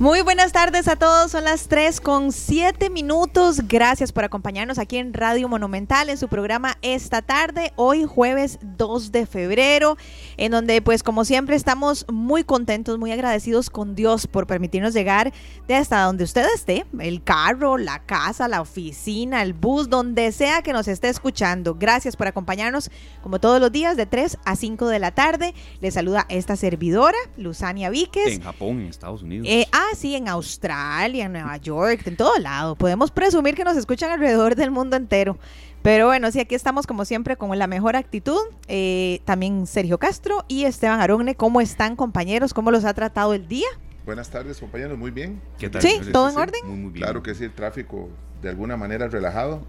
Muy buenas tardes a todos, son las 3 con 7 minutos. Gracias por acompañarnos aquí en Radio Monumental en su programa esta tarde, hoy jueves 2 de febrero, en donde pues como siempre estamos muy contentos, muy agradecidos con Dios por permitirnos llegar de hasta donde usted esté, el carro, la casa, la oficina, el bus, donde sea que nos esté escuchando. Gracias por acompañarnos como todos los días de 3 a 5 de la tarde. Le saluda esta servidora, Luzania Víquez. En Japón, en Estados Unidos. Eh, ah, sí, en Australia, en Nueva York, en todo lado. Podemos presumir que nos escuchan alrededor del mundo entero. Pero bueno, sí, aquí estamos como siempre con la mejor actitud. Eh, también Sergio Castro y Esteban Arogne. ¿Cómo están, compañeros? ¿Cómo los ha tratado el día? Buenas tardes, compañeros. Muy bien. ¿Qué tal? Sí, ¿todo en orden? Muy, muy bien. Claro que sí, el tráfico de alguna manera relajado,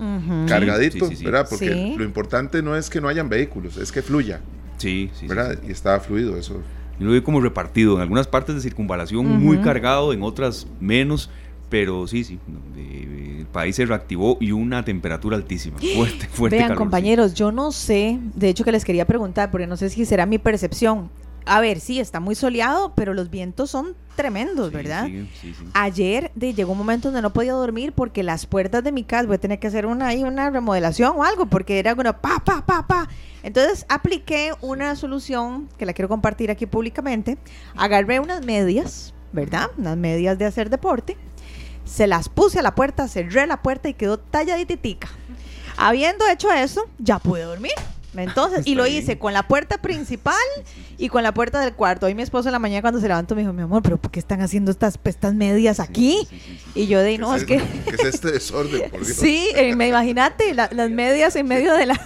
cargadito, ¿verdad? Porque lo importante no es que no hayan vehículos, es que fluya. Sí, sí. ¿Verdad? Y está fluido eso yo lo vi como repartido, en algunas partes de circunvalación muy cargado, en otras menos, pero sí, sí, el país se reactivó y una temperatura altísima, fuerte, fuerte. Vean, compañeros, yo no sé, de hecho que les quería preguntar, porque no sé si será mi percepción. A ver, sí, está muy soleado, pero los vientos son tremendos, ¿verdad? Sí, sí, Ayer de, llegó un momento donde no podía dormir porque las puertas de mi casa, voy a tener que hacer una, una remodelación o algo, porque era bueno, pa, pa, pa, pa. Entonces apliqué una solución que la quiero compartir aquí públicamente. Agarré unas medias, ¿verdad? Unas medias de hacer deporte. Se las puse a la puerta, cerré la puerta y quedó talladititica. Habiendo hecho eso, ya pude dormir. Entonces, y lo hice con la puerta principal y con la puerta del cuarto. Hoy mi esposo en la mañana cuando se levantó me dijo, mi amor, pero ¿por qué están haciendo estas, estas medias aquí? y yo de, no, es, que... ¿Qué es este desorden? Por Sí, eh, me imagínate las medias en medio de, la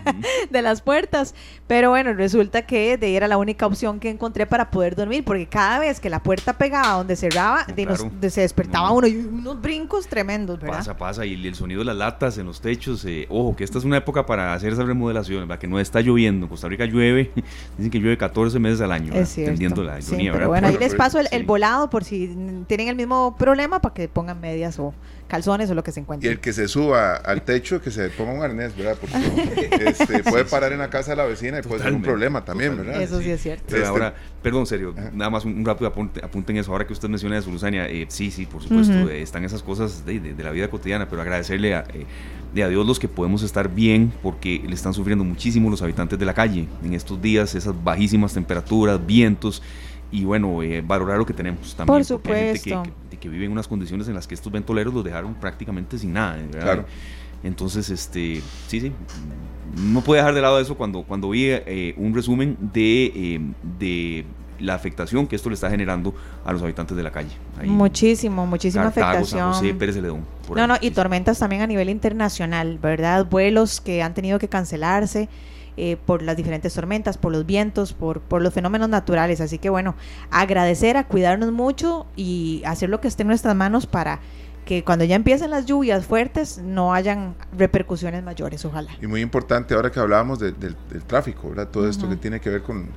de las puertas. Pero bueno, resulta que de era la única opción que encontré para poder dormir, porque cada vez que la puerta pegaba donde cerraba, de se despertaba uno y unos brincos tremendos, ¿verdad? Pasa, pasa, y el sonido de las latas en los techos. Eh, ojo, que esta es una época para hacer esa remodelación que no está lloviendo. Costa Rica llueve, dicen que llueve 14 meses al año. Es la pero bueno, ahí les paso el, volado por si tienen el mismo problema para que pongan medias o calzones o lo que se encuentre. Y el que se suba al techo, que se ponga un arnés, ¿verdad? Porque este, puede parar en la casa de la vecina y puede ser un problema también, ¿verdad? Eso sí es cierto. Este, ahora, perdón, serio, nada más un, rápido apunte, apunten eso. Ahora que usted menciona de Zuluzania, eh, sí, sí, por supuesto, eh, están esas cosas de, la vida cotidiana, pero agradecerle a, eh, de a Dios los que podemos estar bien porque le están sufriendo muchísimo los habitantes de la calle en estos días, esas bajísimas temperaturas, vientos y bueno, eh, valorar lo que tenemos también. Por supuesto. que, que, vive en unas condiciones en las que estos ventoleros los dejaron prácticamente sin nada. Claro. Entonces, este, sí, sí, no puede dejar de lado eso cuando, cuando vi eh, un resumen de, eh, de la afectación que esto le está generando a los habitantes de la calle. Muchísimo, muchísima afectación. no, no, y tormentas también a nivel internacional, ¿verdad? Vuelos que han tenido que cancelarse. Eh, por las diferentes tormentas, por los vientos, por, por los fenómenos naturales. Así que bueno, agradecer a cuidarnos mucho y hacer lo que esté en nuestras manos para que cuando ya empiecen las lluvias fuertes no hayan repercusiones mayores, ojalá. Y muy importante ahora que hablábamos del tráfico, ¿verdad? Todo esto que tiene que ver con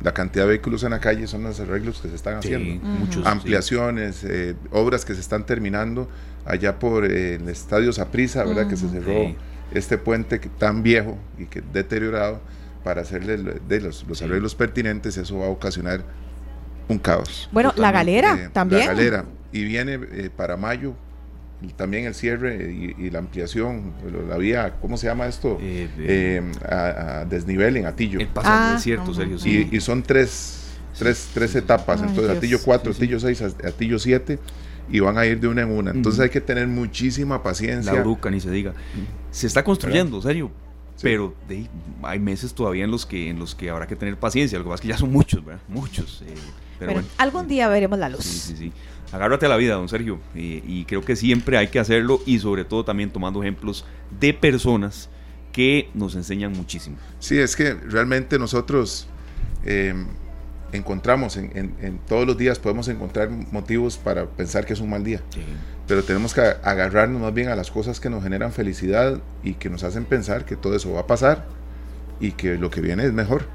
la cantidad de vehículos en la calle son los arreglos que se están haciendo. muchos, Ampliaciones, eh, obras que se están terminando allá por eh, el estadio Saprisa, ¿verdad? Que se cerró este puente tan viejo y que deteriorado para hacerle de los, los arreglos pertinentes, eso va a ocasionar un caos. Bueno, la galera eh, también. La galera. Y viene para mayo también el cierre y, la ampliación, la vía, ¿cómo se llama esto? Eh, eh, a, desnivel en Atillo. El paso ah, desierto, Sergio. Sí. Y, son tres, tres, tres etapas, entonces Atillo 4, Atillo 6, Atillo 7 y van a ir de una en una. Entonces hay que tener muchísima paciencia. La bruca, ni se diga. Se está construyendo, serio. Pero hay meses todavía en los que en los que habrá que tener paciencia. Lo que pasa es que ya son muchos, ¿verdad? Muchos. Eh, pero, bueno, algún día veremos la luz. Sí, sí, sí agárrate a la vida, don Sergio. y creo que siempre hay que hacerlo y sobre todo también tomando ejemplos de personas que nos enseñan muchísimo. Sí, es que realmente nosotros em, encontramos en, todos los días podemos encontrar motivos para pensar que es un mal día. Pero tenemos que agarrarnos más bien a las cosas que nos generan felicidad y que nos hacen pensar que todo eso va a pasar y que lo que viene es mejor.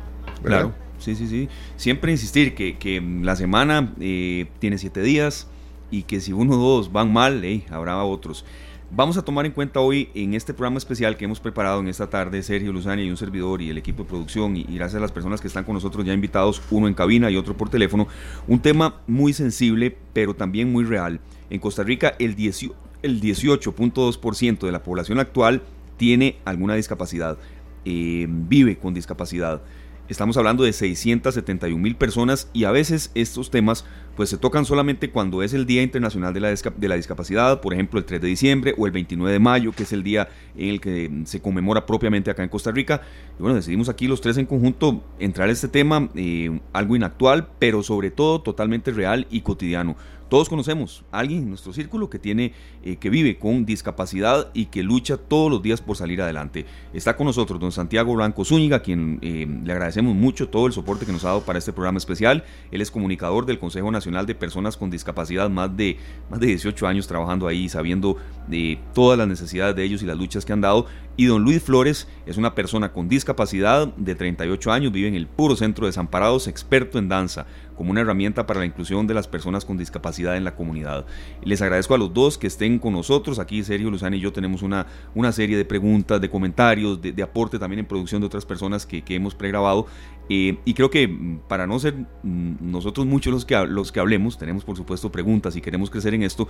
Claro sí, sí, sí. Siempre insistir que, que la semana eh, tiene siete días y que si uno o dos van mal, habrá otros. Vamos a tomar en cuenta hoy en este programa especial que hemos preparado en esta tarde Sergio Luzania y un servidor y el equipo de producción y, gracias a las personas que están con nosotros ya invitados, uno en cabina y otro por teléfono, un tema muy sensible pero también muy real. En Costa Rica el, el 18.2% de la población actual tiene alguna discapacidad, eh, vive con discapacidad. Estamos hablando de 671 mil personas y a veces estos temas pues se tocan solamente cuando es el Día Internacional de la, de la, Discapacidad, por ejemplo el 3 de diciembre o el 29 de mayo, que es el día en el que se conmemora propiamente acá en Costa Rica. Y bueno, decidimos aquí los tres en conjunto entrar a este tema, eh, algo inactual, pero sobre todo totalmente real y cotidiano. Todos conocemos a alguien en nuestro círculo que tiene, eh, que vive con discapacidad y que lucha todos los días por salir adelante. Está con nosotros don Santiago Blanco Zúñiga, quien eh, le agradecemos mucho todo el soporte que nos ha dado para este programa especial. Él es comunicador del Consejo Nacional de Personas con Discapacidad, más de, más de 18 años trabajando ahí, sabiendo de todas las necesidades de ellos y las luchas que han dado. Y don Luis Flores es una persona con discapacidad de 38 años, vive en el puro centro de Desamparados, experto en danza como una herramienta para la inclusión de las personas con discapacidad en la comunidad. Les agradezco a los dos que estén con nosotros. Aquí Sergio Luzana y yo tenemos una, una serie de preguntas, de comentarios, de, aporte también en producción de otras personas que, hemos pregrabado. Eh, y creo que mm, para no ser mm, nosotros muchos los que, los que hablemos, tenemos por supuesto preguntas y queremos crecer en esto.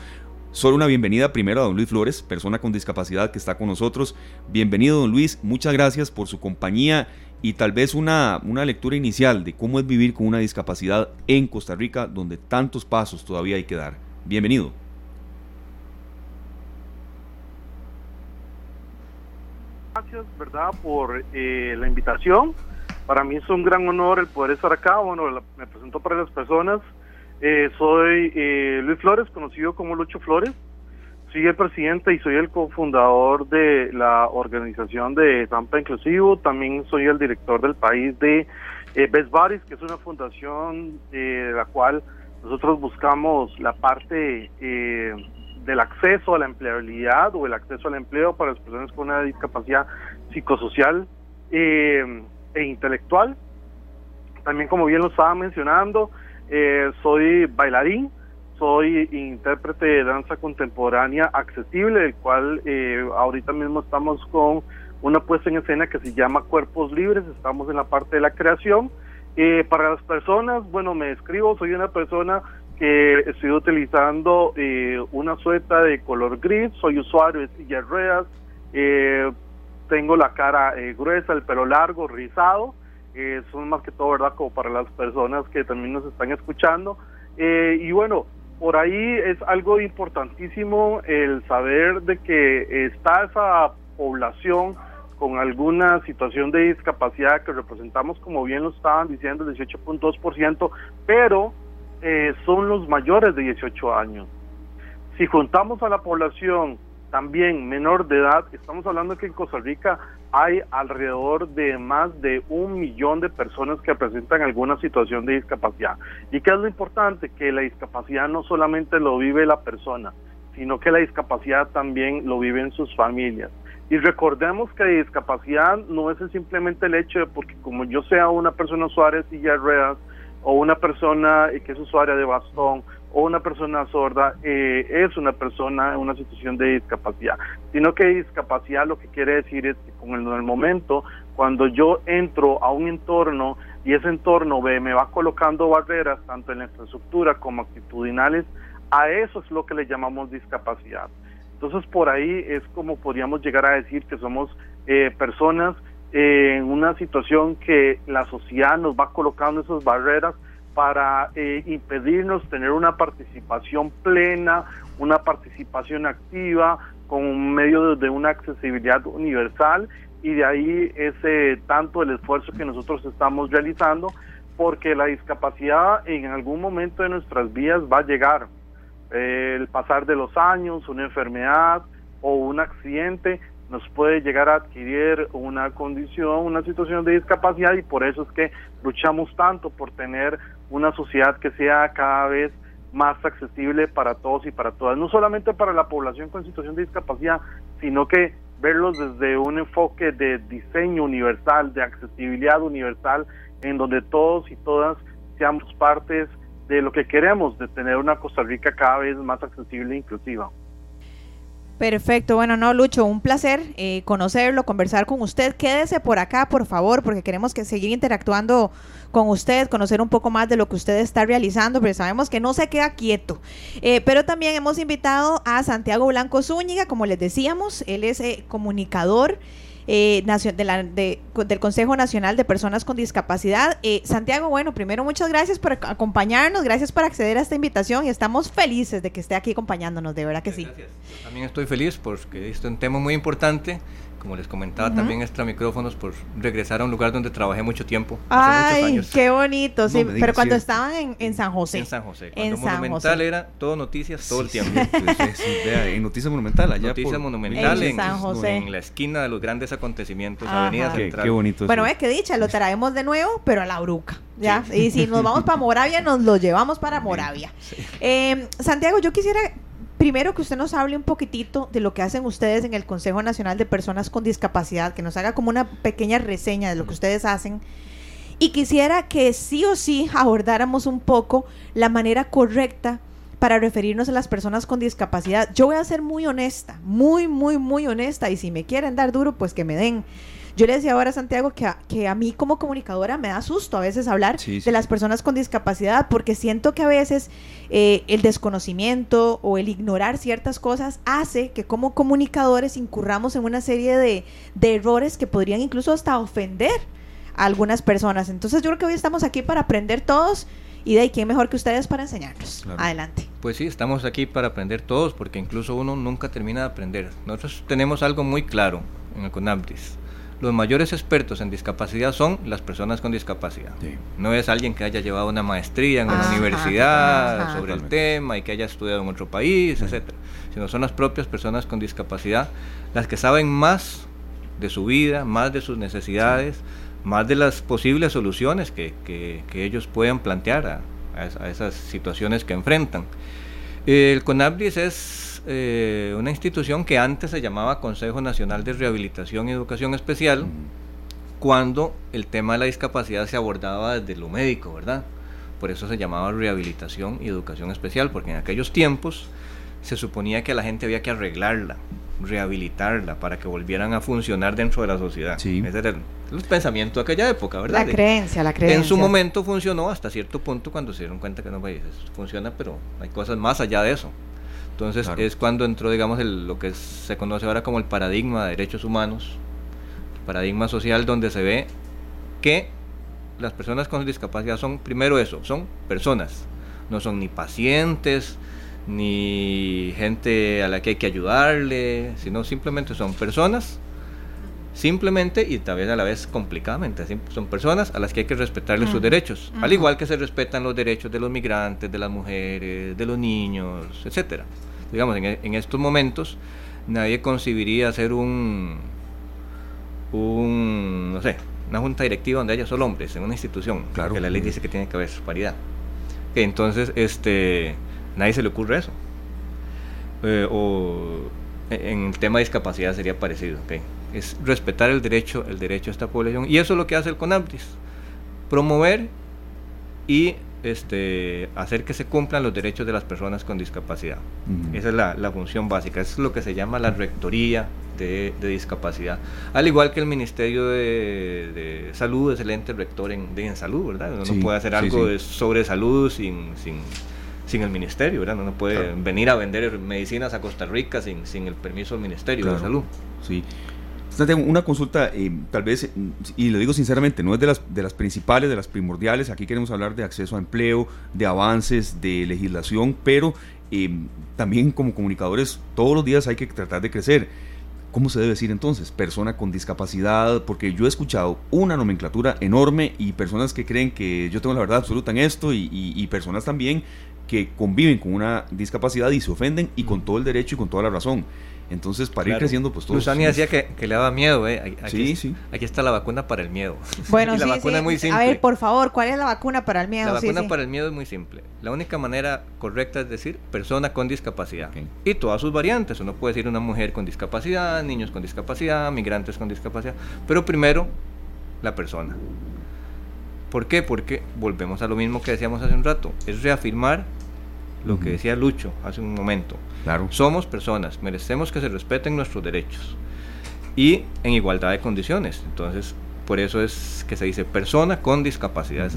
Solo una bienvenida primero a don Luis Flores, persona con discapacidad que está con nosotros. Bienvenido, don Luis. Muchas gracias por su compañía y tal vez una, una lectura inicial de cómo es vivir con una discapacidad en Costa Rica, donde tantos pasos todavía hay que dar. Bienvenido. Gracias, ¿verdad?, por eh, la invitación. Para mí es un gran honor el poder estar acá. Bueno, me presento para las personas. Eh, soy eh, Luis Flores, conocido como Lucho Flores. Soy el presidente y soy el cofundador de la organización de Tampa Inclusivo. También soy el director del país de eh, Best Buddies, que es una fundación eh, de la cual nosotros buscamos la parte eh, del acceso a la empleabilidad o el acceso al empleo para las personas con una discapacidad psicosocial e intelectual. También, como bien lo estaba mencionando, soy bailarín soy intérprete de danza contemporánea accesible, el cual eh, ahorita mismo estamos con una puesta en escena que se llama Cuerpos Libres, estamos en la parte de la creación. Eh, para las personas, bueno, me escribo, soy una persona que estoy utilizando eh, una sueta de color gris, soy usuario de sillas ruedas, tengo la cara gruesa, el pelo largo, rizado, son más que todo, ¿verdad? Como para las personas que también nos están escuchando. y bueno, por ahí es algo importantísimo el saber de que está esa población con alguna situación de discapacidad que representamos, como bien lo estaban diciendo, el 18.2%, pero eh, son los mayores de 18 años. Si juntamos a la población también menor de edad, estamos hablando que en Costa Rica hay alrededor de más de un millón de personas que presentan alguna situación de discapacidad. ¿Y qué es lo importante? Que la discapacidad no solamente lo vive la persona, sino que la discapacidad también lo viven sus familias. Y recordemos que la discapacidad no es simplemente el hecho de porque como yo sea una persona usuaria de silla de ruedas o una persona que es usuaria de bastón o una persona sorda eh, es una persona en una situación de discapacidad, sino que discapacidad lo que quiere decir es que con el, momento, cuando yo entro a un entorno y ese entorno me va colocando barreras, tanto en la infraestructura como actitudinales, a eso es lo que le llamamos discapacidad. Entonces por ahí es como podríamos llegar a decir que somos eh, personas eh, en una situación que la sociedad nos va colocando esas barreras para eh, impedirnos tener una participación plena, una participación activa con medio de una accesibilidad universal y de ahí ese tanto el esfuerzo que nosotros estamos realizando porque la discapacidad en algún momento de nuestras vidas va a llegar. el pasar de los años, una enfermedad o un accidente nos puede llegar a adquirir una condición, una situación de discapacidad y por eso es que luchamos tanto por tener una sociedad que sea cada vez más accesible para todos y para todas, no solamente para la población con situación de discapacidad, sino que verlos desde un enfoque de diseño universal, de accesibilidad universal, en donde todos y todas seamos partes de lo que queremos, de tener una Costa Rica cada vez más accesible e inclusiva. Perfecto, bueno, no, Lucho, un placer eh, conocerlo, conversar con usted. Quédese por acá, por favor, porque queremos que seguir interactuando con usted, conocer un poco más de lo que usted está realizando, pero sabemos que no se queda quieto. Eh, pero también hemos invitado a Santiago Blanco Zúñiga, como les decíamos, él es eh, comunicador eh, de del Consejo Nacional de Personas con Discapacidad. Eh, Santiago, bueno, primero muchas gracias por acompañarnos, gracias por acceder a esta invitación y estamos felices de que esté aquí acompañando de verdad que sí. Gracias. también estoy feliz porque este es un tema muy importante como les comentaba, también extra micrófonos por regresar a un lugar donde trabajé mucho tiempo. Hace muchos años. qué bonito, sí. pero cuando estaban en, en, San José. En San José. Cuando en Monumental era todo noticias todo el tiempo. en Noticias Monumental, allá. Noticias Monumental en, San José. En la esquina de los grandes acontecimientos, Avenida Central. Qué, bonito. Bueno, es que dicha, lo traemos de nuevo, pero a la bruca. ¿ya? Y si nos vamos para Moravia, nos lo llevamos para Moravia. Eh, Santiago, yo quisiera primero que usted nos hable un poquitito de lo que hacen ustedes en el Consejo Nacional de Personas con Discapacidad, que nos haga como una pequeña reseña de lo que ustedes hacen. Y quisiera que sí o sí abordáramos un poco la manera correcta para referirnos a las personas con discapacidad. Yo voy a ser muy honesta, muy, muy, muy honesta, y si me quieren dar duro, pues que me den. Yo le decía ahora a Santiago que a, que a mí como comunicadora me da susto a veces hablar de las personas con discapacidad porque siento que a veces eh, el desconocimiento o el ignorar ciertas cosas hace que como comunicadores incurramos en una serie de, errores que podrían incluso hasta ofender a algunas personas. Entonces yo creo que hoy estamos aquí para aprender todos y de ahí, ¿quién mejor que ustedes para enseñarnos? Adelante. Pues sí, estamos aquí para aprender todos, porque incluso uno nunca termina de aprender. Nosotros tenemos algo muy claro en el CONAMDIS los mayores expertos en discapacidad son las personas con discapacidad. No es alguien que haya llevado una maestría en una universidad sobre el tema y que haya estudiado en otro país, etcétera, sino son las propias personas con discapacidad las que saben más de su vida, más de sus necesidades, más de las posibles soluciones que, ellos pueden plantear a, a, esas situaciones que enfrentan. El CONABDIS es eh, una institución que antes se llamaba Consejo Nacional de Rehabilitación y Educación Especial, cuando el tema de la discapacidad se abordaba desde lo médico, ¿verdad? Por eso se llamaba Rehabilitación y Educación Especial, porque en aquellos tiempos se suponía que a la gente había que arreglarla, rehabilitarla para que volvieran a funcionar dentro de la sociedad. Ese era el, pensamiento de aquella época, ¿verdad? La creencia, la creencia. En su momento funcionó hasta cierto punto cuando se dieron cuenta que no pues, funciona, pero hay cosas más allá de eso. Entonces es cuando entró, digamos, lo que se conoce ahora como el paradigma de derechos humanos, el paradigma social donde se ve que las personas con discapacidad son, primero eso, son personas, no son ni pacientes, ni gente a la que hay que ayudarle, sino simplemente son personas, simplemente y también a la vez complicadamente, son personas a las que hay que respetarle sus derechos, al igual que se respetan los derechos de los migrantes, de las mujeres, de los niños, etcétera digamos, en, estos momentos nadie concibiría hacer un, un, no sé, una junta directiva donde haya solo hombres en una institución, claro. que la ley dice que tiene que haber paridad. entonces, este, nadie se le ocurre eso. Eh, o en el tema de discapacidad sería parecido, es respetar el derecho, el derecho a esta población y eso es lo que hace el CONAMPTIS, promover y este, hacer que se cumplan los derechos de las personas con discapacidad. Esa es la, función básica, eso es lo que se llama la rectoría de, discapacidad. Al igual que el Ministerio de, Salud es el ente rector en, en salud, ¿verdad? Uno no puede hacer algo sobre salud sin, sin, el Ministerio, ¿verdad? No puede venir a vender medicinas a Costa Rica sin, sin el permiso del Ministerio de Salud. Sí una consulta, eh, tal vez, y lo digo sinceramente, no es de las, de las principales, de las primordiales. Aquí queremos hablar de acceso a empleo, de avances, de legislación, pero eh, también como comunicadores todos los días hay que tratar de crecer. ¿Cómo se debe decir entonces? Persona con discapacidad, porque yo he escuchado una nomenclatura enorme y personas que creen que yo tengo la verdad absoluta en esto y, y personas también que conviven con una discapacidad y se ofenden y con todo el derecho y con toda la razón. Entonces, para ir creciendo, pues todos. Luzani decía que, que, le daba miedo, ¿eh? Aquí, sí, sí. Aquí está la vacuna para el miedo. Bueno, la vacuna es muy simple. A ver, por favor, ¿cuál es la vacuna para el miedo? La vacuna para el miedo es muy simple. La única manera correcta es decir persona con discapacidad. Y todas sus variantes. Uno puede decir una mujer con discapacidad, niños con discapacidad, migrantes con discapacidad. Pero primero, la persona. ¿Por qué? Porque volvemos a lo mismo que decíamos hace un rato. Es reafirmar lo que decía Lucho hace un momento. Claro. Somos personas, merecemos que se respeten nuestros derechos y en igualdad de condiciones. Entonces, por eso es que se dice persona con discapacidad.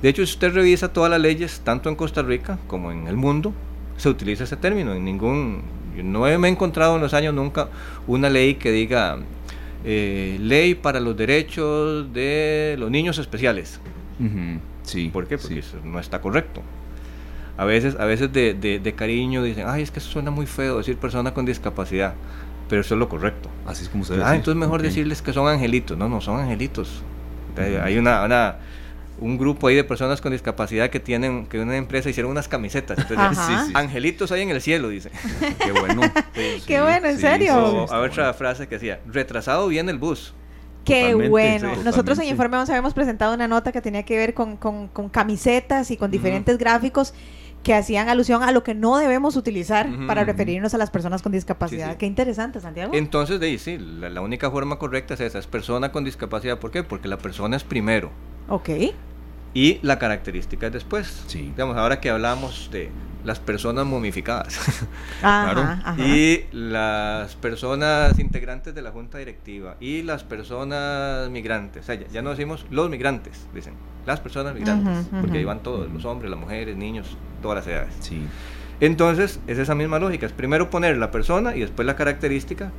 de hecho, si usted revisa todas las leyes, tanto en Costa Rica como en el mundo, se utiliza ese término. En ningún, yo no me he encontrado en los años nunca una ley que diga eh, ley para los derechos de los niños especiales. Sí. ¿Por qué? Porque eso no está correcto. A veces, a veces de, de, cariño dicen, ay, es que eso suena muy feo decir persona con discapacidad, pero eso es lo correcto. Así es como se dice. Ah, entonces mejor decirles que son angelitos. No, no, son angelitos. Hay una, una un grupo ahí de personas con discapacidad que tienen, que una empresa hicieron unas camisetas. Entonces, angelitos hay en el cielo, dice. Qué bueno. Qué bueno, en serio. a otra frase que decía, retrasado viene el bus. Qué bueno. Nosotros en Informe 11 habíamos presentado una nota que tenía que ver con, camisetas y con diferentes gráficos que hacían alusión a lo que no debemos utilizar para referirnos a las personas con discapacidad. Qué interesante, Santiago. Entonces, de sí, la, la, única forma correcta es esa, es persona con discapacidad. ¿Por qué? Porque la persona es primero. Ok y la característica es después. Sí. Digamos, ahora que hablamos de las personas momificadas ajá, y las personas integrantes de la junta directiva y las personas migrantes, o sea, ya, no decimos los migrantes, dicen las personas migrantes, porque ahí van todos, los hombres, las mujeres, niños, todas las edades. Sí. Entonces, es esa misma lógica, es primero poner la persona y después la característica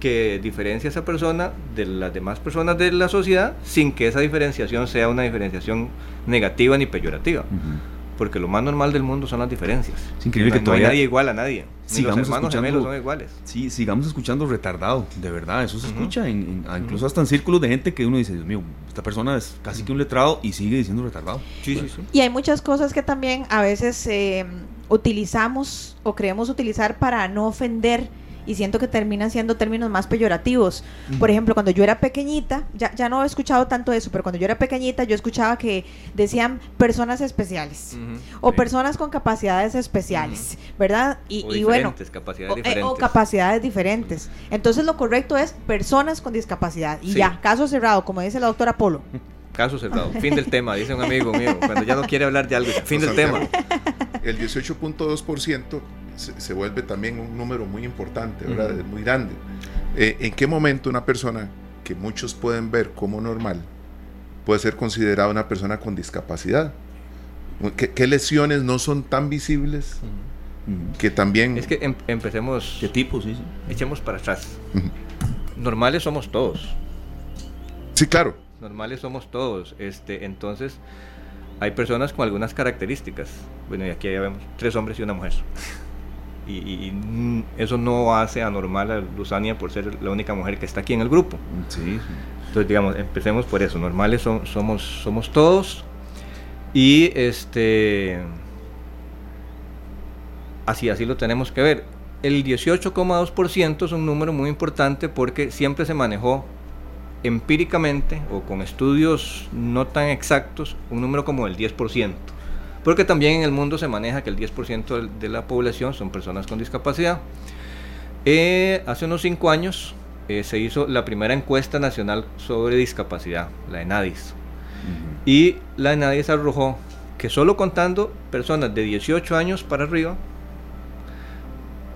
que diferencia a esa persona de las demás personas de la sociedad sin que esa diferenciación sea una diferenciación negativa ni peyorativa. Porque lo más normal del mundo son las diferencias. Es increíble que no hay nadie igual a nadie. Sigamos los hermanos son iguales. Sí, sigamos escuchando retardado, de verdad. Eso se escucha en, incluso hasta en círculos de gente que uno dice, Dios mío, esta persona es casi que un letrado y sigue diciendo retardado. Sí, sí, sí. Y hay muchas cosas que también a veces eh, utilizamos o creemos utilizar para no ofender y siento que terminan siendo términos más peyorativos. Por ejemplo, cuando yo era pequeñita, ya, ya no he escuchado tanto eso, pero cuando yo era pequeñita yo escuchaba que decían personas especiales o personas con capacidades especiales, ¿verdad? Y, bueno, capacidades o, diferentes. o, capacidades diferentes. Entonces lo correcto es personas con discapacidad. Y ya, caso cerrado, como dice la doctora Polo. Caso cerrado, fin del tema, dice un amigo mío, cuando ya no quiere hablar de algo, fin del tema. El 18.2% se, vuelve también un número muy importante, ¿verdad? Muy grande. Eh, ¿En qué momento una persona que muchos pueden ver como normal puede ser considerada una persona con discapacidad? ¿Qué, lesiones no son tan visibles? Que también... Es que em, empecemos... ¿Qué tipos? Sí, Echemos para atrás. Normales somos todos. Sí, claro. Normales somos todos. Este, entonces, hay personas con algunas características. Bueno, y aquí ya vemos tres hombres y una mujer y, eso no hace anormal a Luzania por ser la única mujer que está aquí en el grupo. Sí. Entonces, digamos, empecemos por eso. Normales somos, somos todos. Y este. Así, así lo tenemos que ver. El 18,2% es un número muy importante porque siempre se manejó empíricamente o con estudios no tan exactos un número como el 10%. Porque también en el mundo se maneja que el 10% de la población son personas con discapacidad. Eh, hace unos 5 años eh, se hizo la primera encuesta nacional sobre discapacidad, la ENADIS. Y la ENADIS arrojó que solo contando personas de 18 años para arriba,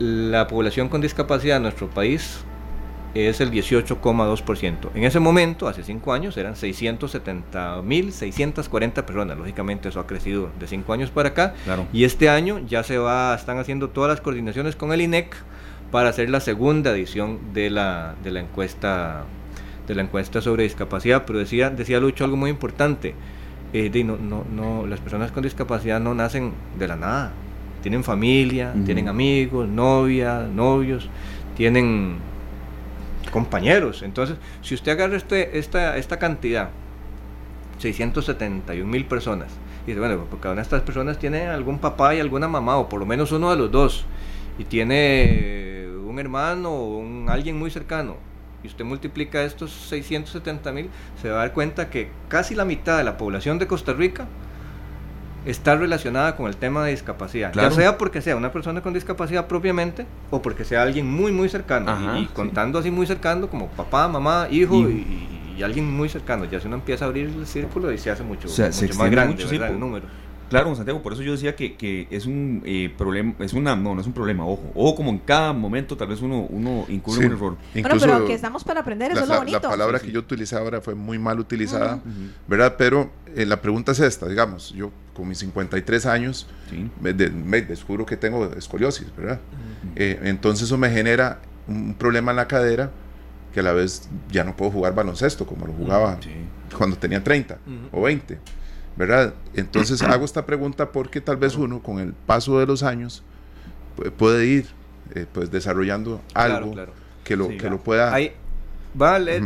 la población con discapacidad en nuestro país es el 18,2%. En ese momento, hace 5 años, eran 670.640 personas. Lógicamente eso ha crecido de 5 años para acá. Y este año ya se va, están haciendo todas las coordinaciones con el INEC para hacer la segunda edición de la, de la encuesta de la encuesta sobre discapacidad. Pero decía, decía Lucho algo muy importante. Eh, de, no, no, no, las personas con discapacidad no nacen de la nada. Tienen familia, tienen amigos, novia, novios, tienen compañeros. Entonces, si usted agarra este, esta, esta cantidad, 671 mil personas, y dice, bueno, porque cada una de estas personas tiene algún papá y alguna mamá, o por lo menos uno de los dos, y tiene un hermano o un, alguien muy cercano, y usted multiplica estos 670 mil, se va a dar cuenta que casi la mitad de la población de Costa Rica está relacionada con el tema de discapacidad. Ya sea porque sea una persona con discapacidad propiamente o porque sea alguien muy, muy cercano. y, contando así muy cercano como papá, mamá, hijo y, alguien muy cercano. Ya se uno empieza a abrir el círculo y se hace mucho, más grande el número. Claro, Santiago, por eso yo decía que, que es un eh, problema, es una, no, no es un problema, ojo, ojo como en cada momento tal vez uno, uno incurre un error. Incluso pero que estamos para aprender, eso la, es lo bonito. La palabra que yo utilicé ahora fue muy mal utilizada, ¿verdad? Pero eh, la pregunta es esta, digamos, yo con mis 53 años me, descubro que tengo escoliosis, ¿verdad? Eh, entonces eso me genera un problema en la cadera que a la vez ya no puedo jugar baloncesto como lo jugaba cuando tenía 30 o 20. ¿verdad? Entonces hago esta pregunta porque tal vez uno con el paso de los años puede ir eh, pues desarrollando algo que lo que lo pueda Ahí, va a leer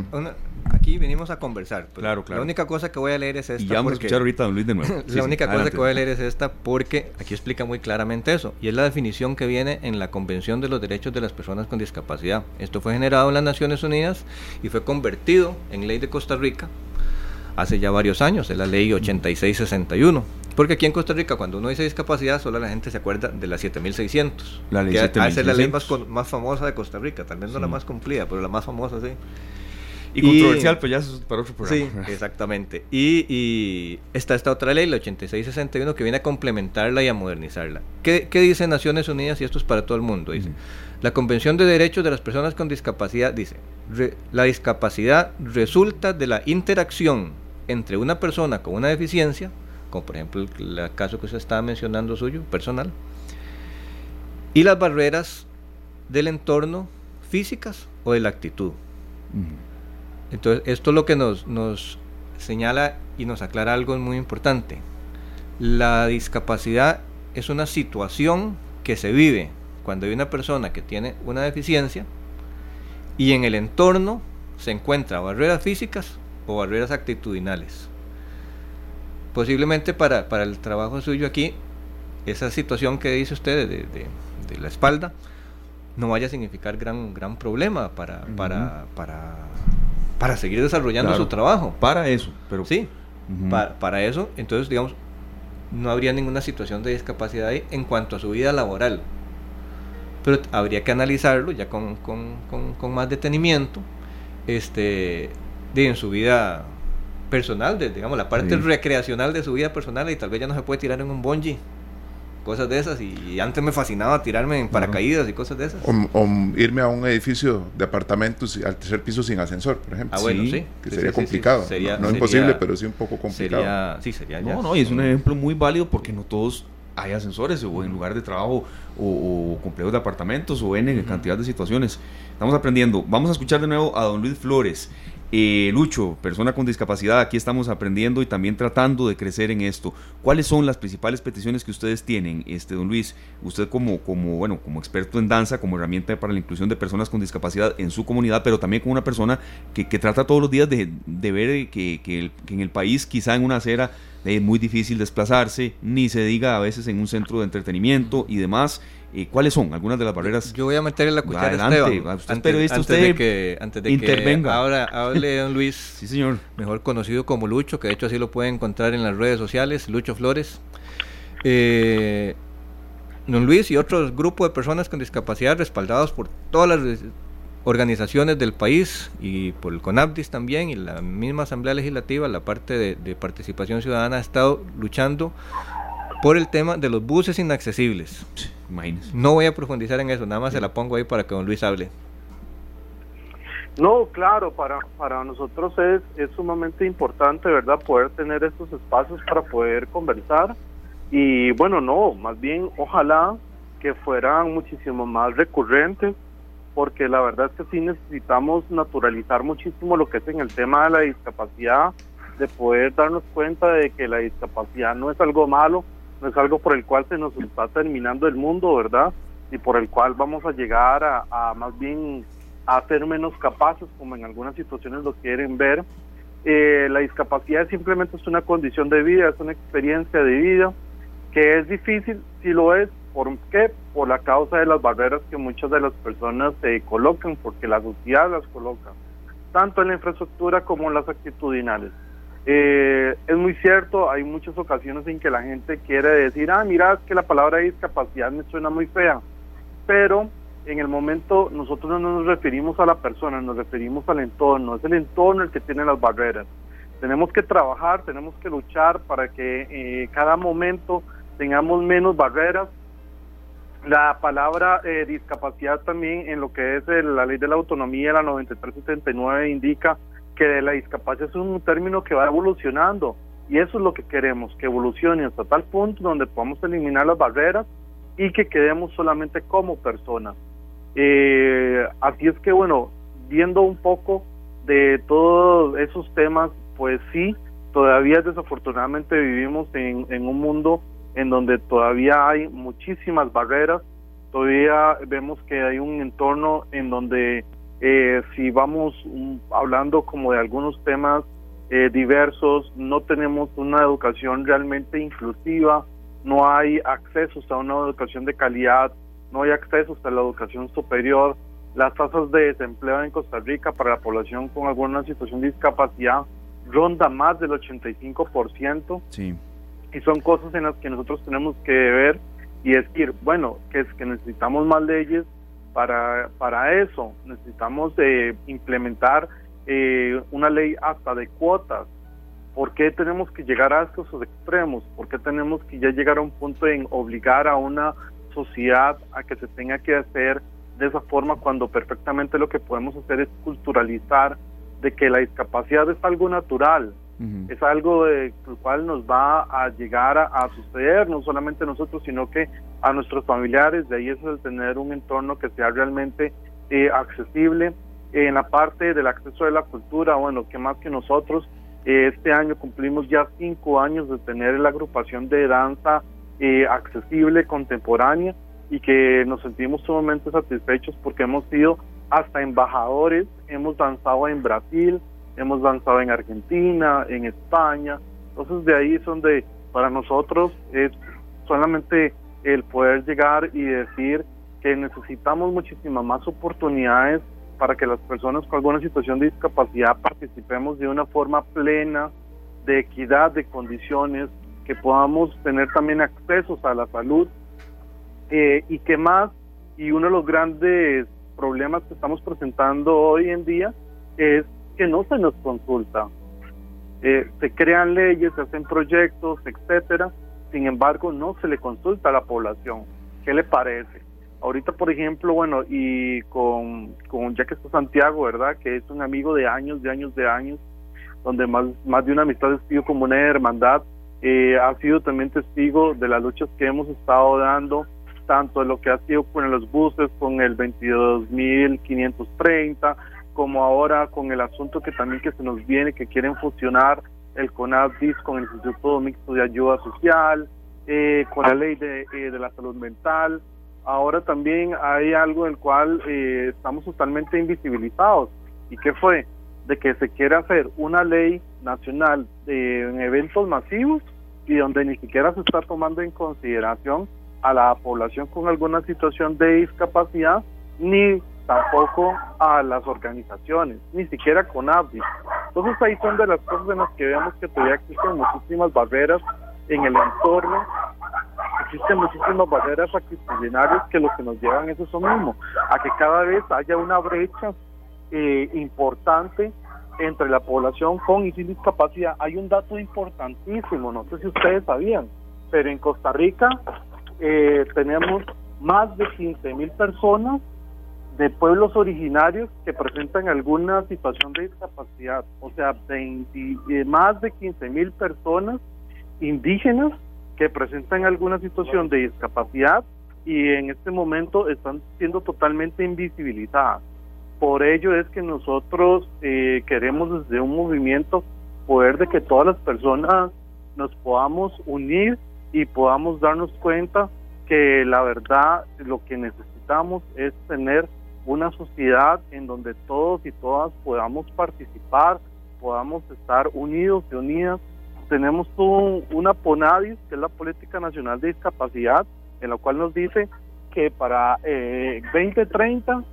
aquí venimos a conversar. Claro claro. la única cosa que voy a leer es esta y ya vamos a escuchar ahorita a don Luis de nuevo. La única cosa que voy a leer es esta porque aquí explica muy claramente eso. Y es la definición que viene en la Convención de los Derechos de las Personas con Discapacidad. Esto fue generado en las Naciones Unidas y fue convertido en ley de Costa Rica hace ya varios años, es la ley 8661. Porque aquí en Costa Rica, cuando uno dice discapacidad, solo la gente se acuerda de la 7600. La ley que es la ley más, famosa de Costa Rica, tal vez no la más cumplida, pero la más famosa, sí. Y, controversial, pues ya es para otro programa. Sí, exactamente. Y, está esta otra ley, la 8661, que viene a complementarla y a modernizarla. ¿Qué, dice Naciones Unidas? Y esto es para todo el mundo. Dice, la Convención de Derechos de las Personas con Discapacidad dice, la discapacidad resulta de la interacción entre una persona con una deficiencia, como por ejemplo el, caso que usted estaba mencionando suyo, personal, y las barreras del entorno físicas o de la actitud. Entonces, esto es lo que nos, nos señala y nos aclara algo muy importante. La discapacidad es una situación que se vive cuando hay una persona que tiene una deficiencia y en el entorno se encuentran barreras físicas o barreras actitudinales. Posiblemente para, para el trabajo suyo aquí, esa situación que dice usted de, de, la espalda no vaya a significar gran, gran problema para, para, para, para, seguir desarrollando su trabajo. Para eso, pero... Sí, para, para eso, entonces, digamos, no habría ninguna situación de discapacidad ahí en cuanto a su vida laboral. Pero habría que analizarlo ya con, con, con, con más detenimiento, este, de, en su vida personal, de, digamos, la parte recreacional de su vida personal y tal vez ya no se puede tirar en un bungee. Cosas de esas, y, antes me fascinaba tirarme en paracaídas y cosas de esas. O, irme a un edificio de apartamentos al tercer piso sin ascensor, por ejemplo. Ah, bueno, sí. Que sería complicado. no, imposible, pero sí un poco complicado. Sería, sí, sería ya. No, no, y es un ejemplo muy válido porque no todos hay ascensores o en lugar de trabajo o, complejos de apartamentos o en cantidad de situaciones. Estamos aprendiendo. Vamos a escuchar de nuevo a don Luis Flores. Eh, Lucho, persona con discapacidad, aquí estamos aprendiendo y también tratando de crecer en esto. ¿Cuáles son las principales peticiones que ustedes tienen, este don Luis? Usted como, como, bueno, como experto en danza, como herramienta para la inclusión de personas con discapacidad en su comunidad, pero también como una persona que, trata todos los días de, ver que, que, en el país, quizá en una acera, es muy difícil desplazarse, ni se diga a veces en un centro de entretenimiento y demás. ¿Y ¿Cuáles son algunas de las barreras? Yo voy a meterle la cuchara Adelante, Esteban. Usted antes, usted de que, antes de intervenga. Que ahora hable don Luis, sí, señor. mejor conocido como Lucho, que de hecho así lo pueden encontrar en las redes sociales, Lucho Flores. Eh, don Luis y otros grupos de personas con discapacidad respaldados por todas las organizaciones del país y por el CONAPDIS también y la misma Asamblea Legislativa, la parte de, de participación ciudadana ha estado luchando por el tema de los buses inaccesibles. No voy a profundizar en eso, nada más se la pongo ahí para que don Luis hable. No, claro, para, para nosotros es, es sumamente importante, ¿verdad?, poder tener estos espacios para poder conversar. Y bueno, no, más bien ojalá que fueran muchísimo más recurrentes, porque la verdad es que sí necesitamos naturalizar muchísimo lo que es en el tema de la discapacidad, de poder darnos cuenta de que la discapacidad no es algo malo, es algo por el cual se nos está terminando el mundo, ¿verdad? Y por el cual vamos a llegar a, más bien a ser menos capaces, como en algunas situaciones lo quieren ver. Eh, la discapacidad simplemente es una condición de vida, es una experiencia de vida que es difícil, si lo es, ¿por qué? Por la causa de las barreras que muchas de las personas se colocan, porque la sociedad las coloca, tanto en la infraestructura como en las actitudinales. Eh, es muy cierto, hay muchas ocasiones en que la gente quiere decir, ah, mira, es que la palabra discapacidad me suena muy fea, pero en el momento nosotros no nos referimos a la persona, nos referimos al entorno, es el entorno el que tiene las barreras. Tenemos que trabajar, tenemos que luchar para que eh, cada momento tengamos menos barreras. La palabra eh, discapacidad también en lo que es la ley de la autonomía, la 9379, indica que la discapacidad es un término que va evolucionando y eso es lo que queremos, que evolucione hasta tal punto donde podamos eliminar las barreras y que quedemos solamente como personas. Eh, así es que bueno, viendo un poco de todos esos temas, pues sí, todavía desafortunadamente vivimos en, en un mundo en donde todavía hay muchísimas barreras, todavía vemos que hay un entorno en donde eh, si vamos hablando como de algunos temas eh, diversos, no tenemos una educación realmente inclusiva, no hay acceso a una educación de calidad, no hay acceso a la educación superior, las tasas de desempleo en Costa Rica para la población con alguna situación de discapacidad ronda más del 85%. Sí. Y son cosas en las que nosotros tenemos que ver y decir, bueno, que es que necesitamos más leyes para, para eso, necesitamos eh, implementar eh, una ley hasta de cuotas. ¿Por qué tenemos que llegar a estos extremos? ¿Por qué tenemos que ya llegar a un punto en obligar a una sociedad a que se tenga que hacer de esa forma cuando perfectamente lo que podemos hacer es culturalizar de que la discapacidad es algo natural, es algo de lo cual nos va a llegar a, suceder, no solamente nosotros, sino que a nuestros familiares, de ahí es el tener un entorno que sea realmente eh, accesible. En la parte del acceso de la cultura, bueno, que más que nosotros, eh, este año cumplimos ya cinco años de tener la agrupación de danza eh, accesible, contemporánea, y que nos sentimos sumamente satisfechos porque hemos sido hasta embajadores, hemos danzado en Brasil, hemos danzado en Argentina, en España, entonces de ahí es donde para nosotros es solamente el poder llegar y decir que necesitamos muchísimas más oportunidades para que las personas con alguna situación de discapacidad participemos de una forma plena, de equidad de condiciones, que podamos tener también accesos a la salud. Eh, y que más, y uno de los grandes problemas que estamos presentando hoy en día es que no se nos consulta. Eh, se crean leyes, se hacen proyectos, etcétera, sin embargo no se le consulta a la población. ¿Qué le parece? Ahorita, por ejemplo, bueno, y con, con ya que está Santiago, ¿verdad? Que es un amigo de años, de años, de años, donde más, más de una amistad ha sido como una hermandad, eh, ha sido también testigo de las luchas que hemos estado dando, tanto de lo que ha sido con los buses, con el 22.530, como ahora con el asunto que también que se nos viene, que quieren fusionar el CONADIS con el Instituto Mixto de Ayuda Social, eh, con la ley de, eh, de, la salud mental. Ahora también hay algo en el cual eh, estamos totalmente invisibilizados. ¿Y qué fue? De que se quiere hacer una ley nacional de, en eventos masivos y donde ni siquiera se está tomando en consideración a la población con alguna situación de discapacidad, ni tampoco a las organizaciones, ni siquiera con ABDI. Entonces ahí son de las cosas en las que vemos que todavía existen muchísimas barreras en el entorno, existen muchísimas barreras actitudinarias que lo que nos llevan es eso mismo, a que cada vez haya una brecha eh, importante entre la población con y sin discapacidad. Hay un dato importantísimo, no sé si ustedes sabían, pero en Costa Rica eh, tenemos más de 15 mil personas de pueblos originarios que presentan alguna situación de discapacidad, o sea, eh, más de 15 mil personas indígenas que presentan alguna situación de discapacidad y en este momento están siendo totalmente invisibilizadas. Por ello es que nosotros eh, queremos desde un movimiento poder de que todas las personas nos podamos unir y podamos darnos cuenta que la verdad lo que necesitamos es tener una sociedad en donde todos y todas podamos participar, podamos estar unidos y unidas. Tenemos una PONADIS, que es la Política Nacional de Discapacidad, en la cual nos dice que para eh, 2030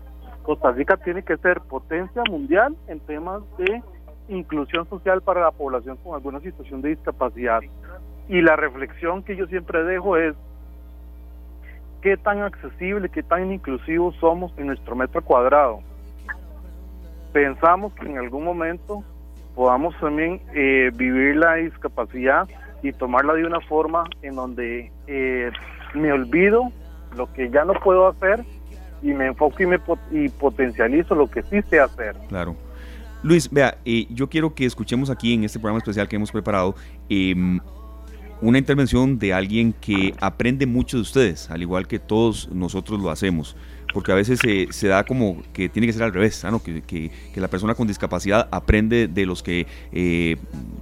Costa Rica tiene que ser potencia mundial en temas de inclusión social para la población con alguna situación de discapacidad. Y la reflexión que yo siempre dejo es qué tan accesible, qué tan inclusivo somos en nuestro metro cuadrado. Pensamos que en algún momento podamos también eh, vivir la discapacidad y tomarla de una forma en donde eh, me olvido lo que ya no puedo hacer y me enfoco y, me y potencializo lo que sí sé hacer. Claro. Luis, vea, eh, yo quiero que escuchemos aquí en este programa especial que hemos preparado em, una intervención de alguien que aprende mucho de ustedes, al igual que todos nosotros lo hacemos porque a veces se, da como que tiene que ser al revés, ¿no? que, la persona con discapacidad aprende de los que eh,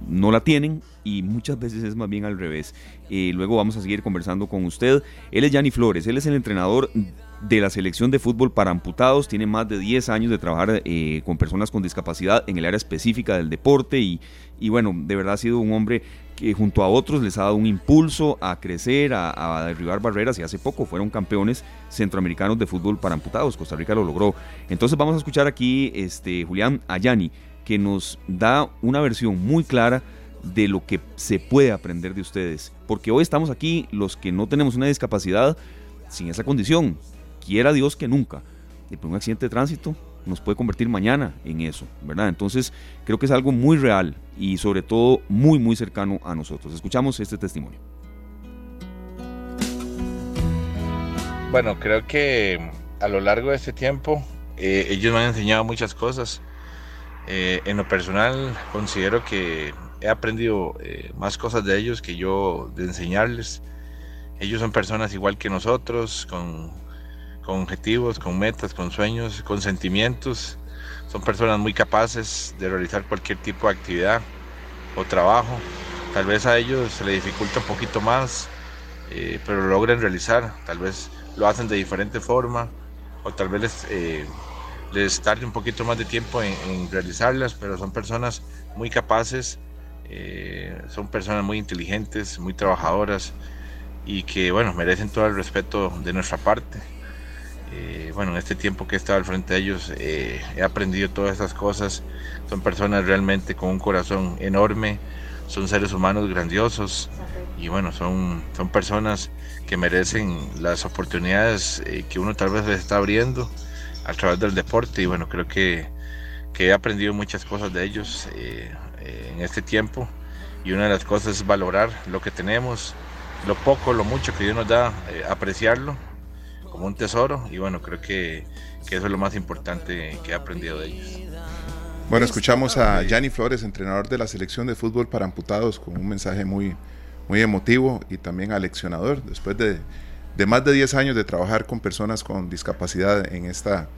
no la tienen y muchas veces es más bien al revés. Eh, luego vamos a seguir conversando con usted. Él es Yanni Flores, él es el entrenador de la selección de fútbol para amputados, tiene más de 10 años de trabajar eh, con personas con discapacidad en el área específica del deporte y, y bueno, de verdad ha sido un hombre que junto a otros les ha dado un impulso a crecer, a, derribar barreras y hace poco fueron campeones centroamericanos de fútbol para amputados. Costa Rica lo logró. Entonces vamos a escuchar aquí este, Julián Ayani, que nos da una versión muy clara de lo que se puede aprender de ustedes. Porque hoy estamos aquí los que no tenemos una discapacidad sin esa condición. Quiera Dios que nunca. Y por un accidente de tránsito nos puede convertir mañana en eso, ¿verdad? Entonces creo que es algo muy real y sobre todo muy, muy cercano a nosotros. Escuchamos este testimonio. Bueno, creo que a lo largo de este tiempo eh, ellos me han enseñado muchas cosas. Eh, en lo personal considero que he aprendido eh, más cosas de ellos que yo de enseñarles. Ellos son personas igual que nosotros, con con objetivos, con metas, con sueños, con sentimientos. Son personas muy capaces de realizar cualquier tipo de actividad o trabajo. Tal vez a ellos se les dificulta un poquito más, eh, pero lo logran realizar. Tal vez lo hacen de diferente forma o tal vez les, eh, tarde un poquito más de tiempo en, realizarlas, pero son personas muy capaces, eh, son personas muy inteligentes, muy trabajadoras y que bueno, merecen todo el respeto de nuestra parte. Eh, bueno, en este tiempo que he estado al frente de ellos eh, he aprendido todas estas cosas. Son personas realmente con un corazón enorme, son seres humanos grandiosos y bueno, son, son personas que merecen las oportunidades eh, que uno tal vez les está abriendo a través del deporte y bueno, creo que, que he aprendido muchas cosas de ellos en este tiempo y una de las cosas es valorar lo que tenemos, lo poco, lo mucho que Dios nos da, apreciarlo como un tesoro y bueno, creo que, eso es lo más importante que he aprendido de ellos. Bueno, escuchamos a Yanni Flores, entrenador de la selección de fútbol para amputados, con un mensaje muy, muy emotivo y también aleccionador. Después de, de más de 10 años de trabajar con personas con discapacidad en esta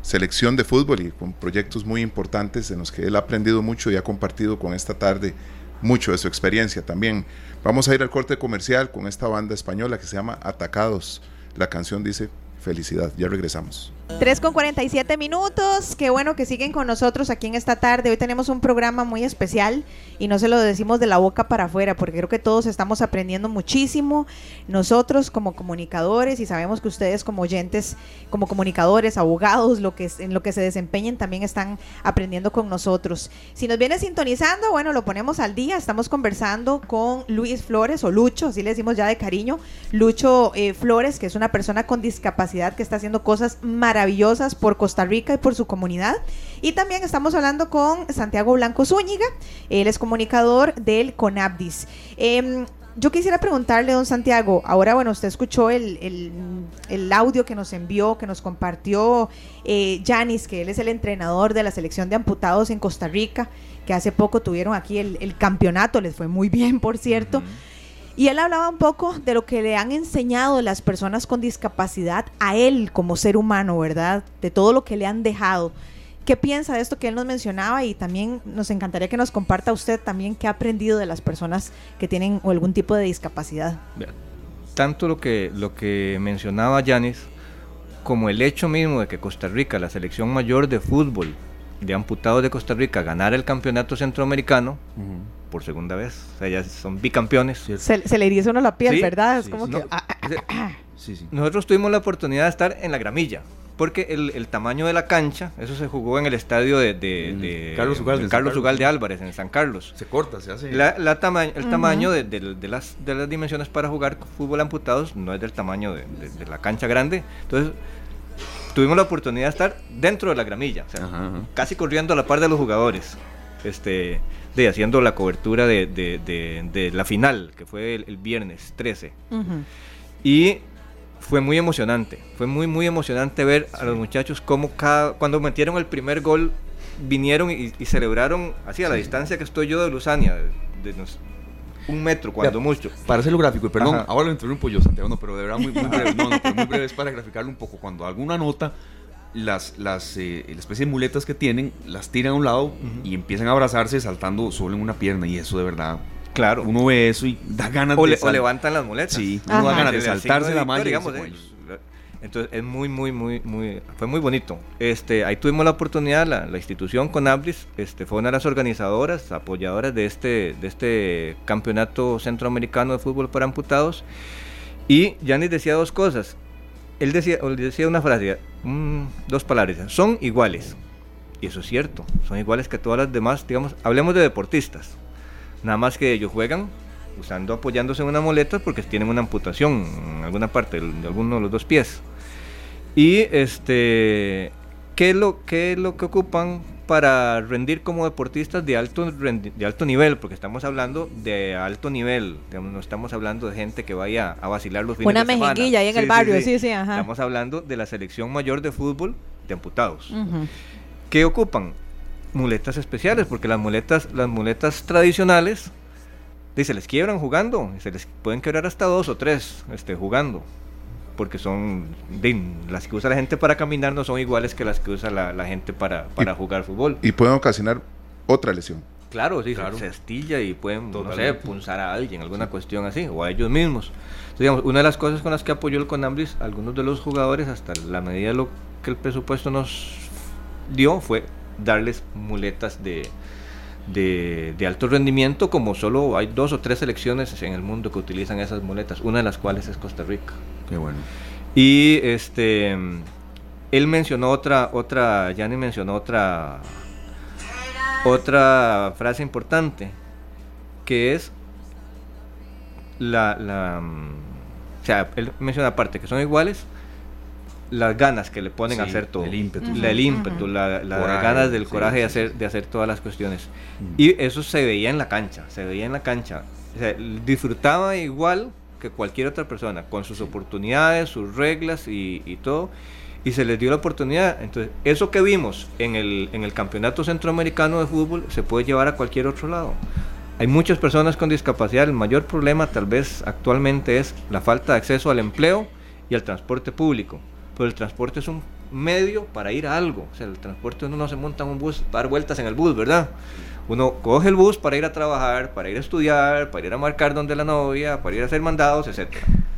selección de fútbol y con proyectos muy importantes en los que él ha aprendido mucho y ha compartido con esta tarde mucho de su experiencia también. Vamos a ir al corte comercial con esta banda española que se llama Atacados. La canción dice felicidad. Ya regresamos. 3 con 47 minutos. Qué bueno que siguen con nosotros aquí en esta tarde. Hoy tenemos un programa muy especial y no se lo decimos de la boca para afuera porque creo que todos estamos aprendiendo muchísimo. Nosotros como comunicadores y sabemos que ustedes como oyentes, como comunicadores, abogados, lo que en lo que se desempeñen también están aprendiendo con nosotros. Si nos viene sintonizando, bueno, lo ponemos al día. Estamos conversando con Luis Flores o Lucho, así le decimos ya de cariño. Lucho eh, Flores, que es una persona con discapacidad que está haciendo cosas maravillosas maravillosas por Costa Rica y por su comunidad. Y también estamos hablando con Santiago Blanco Zúñiga, él es comunicador del CONABDIS. Em, yo quisiera preguntarle, don Santiago, ahora bueno, usted escuchó el, el, audio que nos envió, que nos compartió eh, Janis, que él es el entrenador de la selección de amputados en Costa Rica, que hace poco tuvieron aquí el, campeonato, les fue muy bien, por cierto. Y él hablaba un poco de lo que le han enseñado las personas con discapacidad a él como ser humano, ¿verdad? De todo lo que le han dejado. ¿Qué piensa de esto que él nos mencionaba? Y también nos encantaría que nos comparta usted también qué ha aprendido de las personas que tienen algún tipo de discapacidad. Tanto lo que, lo que mencionaba Yanis, como el hecho mismo de que Costa Rica, la selección mayor de fútbol de amputados de Costa Rica, ganara el campeonato centroamericano, por segunda vez. O sea, ya son bicampeones. Se, le iría uno la piel, ¿verdad? Es como que... Ah, ah, ah, Nosotros tuvimos la oportunidad de estar en la gramilla. Porque el, tamaño de la cancha, eso se jugó en el estadio de, Carlos, Ugalde, Carlos Ugalde Álvarez, en San Carlos. Se corta, se hace. La, el tamaño de, las, de las dimensiones para jugar fútbol amputados no es del tamaño de, la cancha grande. Entonces, tuvimos la oportunidad de estar dentro de la gramilla, casi corriendo a la par de los jugadores. este, de haciendo la cobertura de, de, la final, que fue el, viernes 13. Y fue muy emocionante, fue muy, muy emocionante ver a los muchachos cómo cada, cuando metieron el primer gol, vinieron y, celebraron así a la distancia que estoy yo de Luzania, de, un metro, cuando mucho. Para hacerlo gráfico, y perdón, ahora lo interrumpo yo, Santiago, no, pero de verdad muy, breve, no, no, pero muy breve es para graficarlo un poco. Cuando alguna nota, las, las eh, la especie de muletas que tienen, las tiran a un lado y empiezan a abrazarse saltando solo en una pierna, y eso de verdad Claro. Uno ve eso y da ganas o de. o levantan las muletas. Sí, uno da ganas de saltarse la malla. Digamos, entonces es muy, muy, muy, muy, fue muy bonito. Este, ahí tuvimos la oportunidad, la, la institución Conabris, este, fue una de las organizadoras, apoyadoras de este, de este campeonato centroamericano de fútbol para amputados. Y Yanis decía dos cosas. Él decía, decía una frase, mm, dos palabras, son iguales. Y eso es cierto, son iguales que todas las demás, digamos, hablemos de deportistas. Nada más que ellos juegan usando, apoyándose en una muleta porque tienen una amputación en alguna parte de alguno de los dos pies. Y este, ¿qué lo, qué es lo que ocupan para rendir como deportistas de alto, de alto nivel? Porque estamos hablando de alto nivel, no estamos hablando de gente que vaya a vacilar los fines una de semana. Una ahí en el barrio, sí, sí, Estamos hablando de la selección mayor de fútbol de amputados. ¿Qué ocupan? Muletas especiales, porque las muletas, las muletas tradicionales se les quiebran jugando, se les pueden quebrar hasta dos o tres este, jugando, porque son las que usa la gente para caminar no son iguales que las que usa la, gente para, para jugar fútbol. Y pueden ocasionar otra lesión. Claro, sí, se estilla y pueden, no sé, punzar a alguien, alguna cuestión así, o a ellos mismos. Entonces, digamos, una de las cosas con las que apoyó el Conambris, algunos de los jugadores, hasta la medida de lo que el presupuesto nos dio, fue darles muletas de, de, alto rendimiento, como solo hay dos o tres selecciones en el mundo que utilizan esas muletas, una de las cuales es Costa Rica. Qué bueno. Y este él mencionó otra, otra, ni mencionó otra otra frase importante, que es la, la o sea, él menciona aparte que son iguales, las ganas que le ponen a hacer todo. El ímpetu. el ímpetu, las ganas del coraje de, hacer, de hacer todas las cuestiones. Y eso se veía en la cancha, se veía en la cancha. disfrutaba igual que cualquier otra persona, con sus oportunidades, sus reglas y, todo. Y se les dio la oportunidad. Entonces, eso que vimos en el, en el Campeonato Centroamericano de Fútbol se puede llevar a cualquier otro lado. Hay muchas personas con discapacidad. El mayor problema tal vez actualmente es la falta de acceso al empleo y al transporte público pero el transporte es un medio para ir a algo. O sea, el transporte uno no se monta en un bus, dar vueltas en el bus, ¿verdad? Uno coge el bus para ir a trabajar, para ir a estudiar, para ir a marcar donde la novia, para ir a hacer mandados, etc.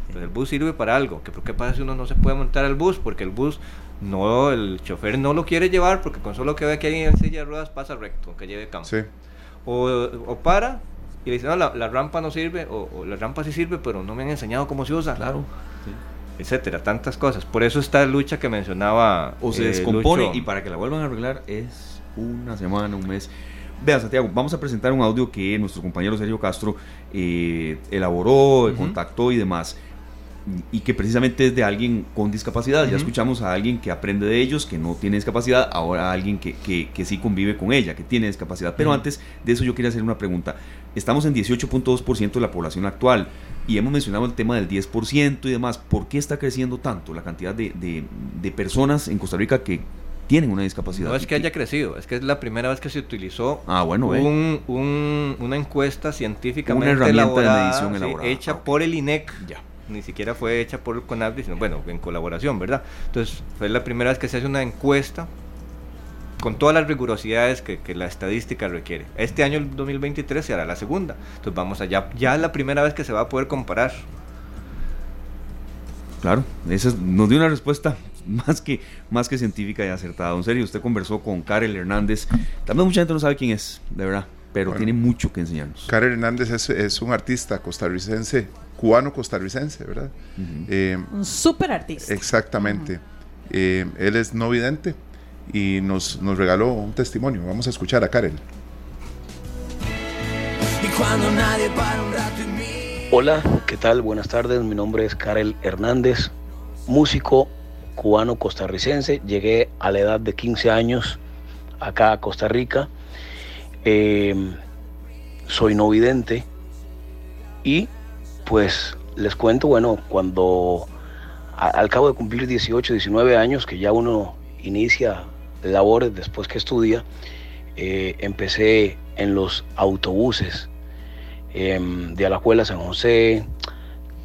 Entonces el bus sirve para algo. ¿Qué, ¿Qué pasa si uno no se puede montar al bus? Porque el bus, no el chofer no lo quiere llevar porque con solo que ve que hay en silla de ruedas pasa recto, que lleve campo. Sí. O, o, para y le dice, no, la, rampa no sirve, o, o, la rampa sí sirve, pero no me han enseñado cómo se usa. Claro etcétera, tantas cosas. Por eso esta lucha que mencionaba. O se eh, descompone y para que la vuelvan a arreglar es una semana, un mes. Vea, Santiago, vamos a presentar un audio que nuestro compañero Sergio Castro eh, elaboró, contactó y demás. Y que precisamente es de alguien con discapacidad. Ya escuchamos a alguien que aprende de ellos, que no tiene discapacidad, ahora a alguien que, que, que sí convive con ella, que tiene discapacidad. Pero antes de eso yo quería hacer una pregunta. Estamos en 18.2% de la población actual y hemos mencionado el tema del 10% y demás. ¿Por qué está creciendo tanto la cantidad de, de, personas en Costa Rica que tienen una discapacidad? No es que haya crecido, es que es la primera vez que se utilizó ah, bueno, un, un, una encuesta científicamente una herramienta de medición hecha por el INEC. Ya. Ni siquiera fue hecha por el CONAVDI, sino bueno, en colaboración, ¿verdad? Entonces, fue la primera vez que se hace una encuesta con todas las rigurosidades que, la estadística requiere. Este año, el 2023, se hará la segunda. Entonces vamos allá, ya es la primera vez que se va a poder comparar. Claro, esa nos dio una respuesta más que, más que científica y acertada. En serio, usted conversó con Karel Hernández. También mucha gente no sabe quién es, de verdad, pero tiene mucho que enseñarnos. Karel Hernández es, un artista costarricense, cubano-costarricense, ¿verdad? Eh, un súper artista. Exactamente. Eh, él es no vidente, y nos, nos regaló un testimonio. Vamos a escuchar a Karen. Hola, ¿qué tal? Buenas tardes. Mi nombre es Karel Hernández, músico cubano costarricense. Llegué a la edad de 15 años acá a Costa Rica. Em, soy no vidente y pues les cuento, bueno, cuando al cabo de cumplir 18, 19 años, que ya uno inicia labores después que estudia, eh, empecé en los autobuses em, de Alajuela, San José,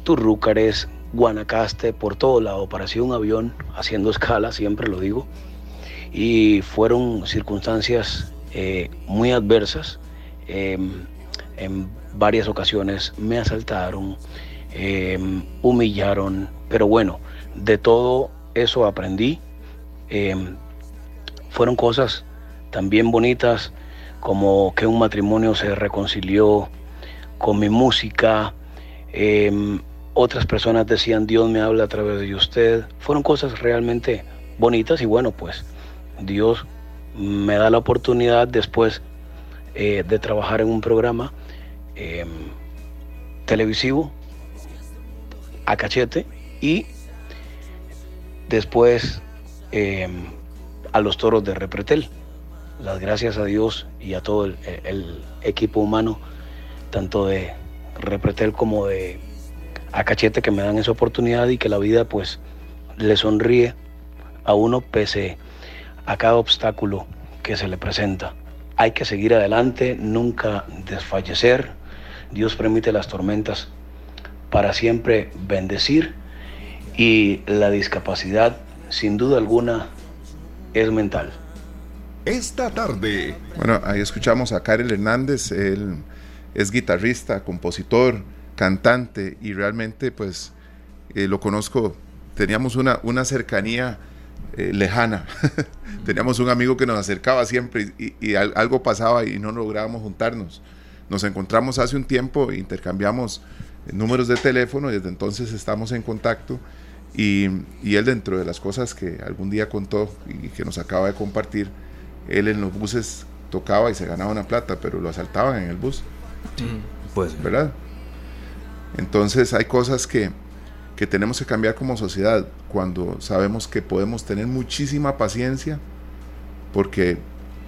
Turrúcares, Guanacaste, por todo lado, parecía un avión haciendo escala, siempre lo digo, y fueron circunstancias eh, muy adversas. Em, varias ocasiones me asaltaron, em, humillaron, pero bueno, de todo eso aprendí. Em, fueron cosas también bonitas como que un matrimonio se reconcilió con mi música. otras personas decían, Dios me habla a través de usted. Fueron cosas realmente bonitas y bueno, pues Dios me da la oportunidad después eh, de trabajar en un programa em, televisivo a cachete y después em, a los toros de Repretel. Las gracias a Dios y a todo el, el equipo humano, tanto de Repretel como de Acachete, que me dan esa oportunidad y que la vida pues le sonríe a uno pese a cada obstáculo que se le presenta. Hay que seguir adelante, nunca desfallecer. Dios permite las tormentas para siempre bendecir y la discapacidad, sin duda alguna, es mental. Esta tarde. Bueno, ahí escuchamos a Karel Hernández, él es guitarrista, compositor, cantante y realmente pues eh, lo conozco, teníamos una, una cercanía eh, lejana. Teníamos un amigo que nos acercaba siempre y, algo pasaba y no lográbamos juntarnos. Nos encontramos hace un tiempo, intercambiamos números de teléfono y desde entonces estamos en contacto. Y, él dentro de las cosas que algún día contó y que nos acaba de compartir, él en los buses tocaba y se ganaba una plata, pero lo asaltaban en el bus. pues. ¿Verdad? Entonces hay cosas que, que tenemos que cambiar como sociedad cuando sabemos que podemos tener muchísima paciencia porque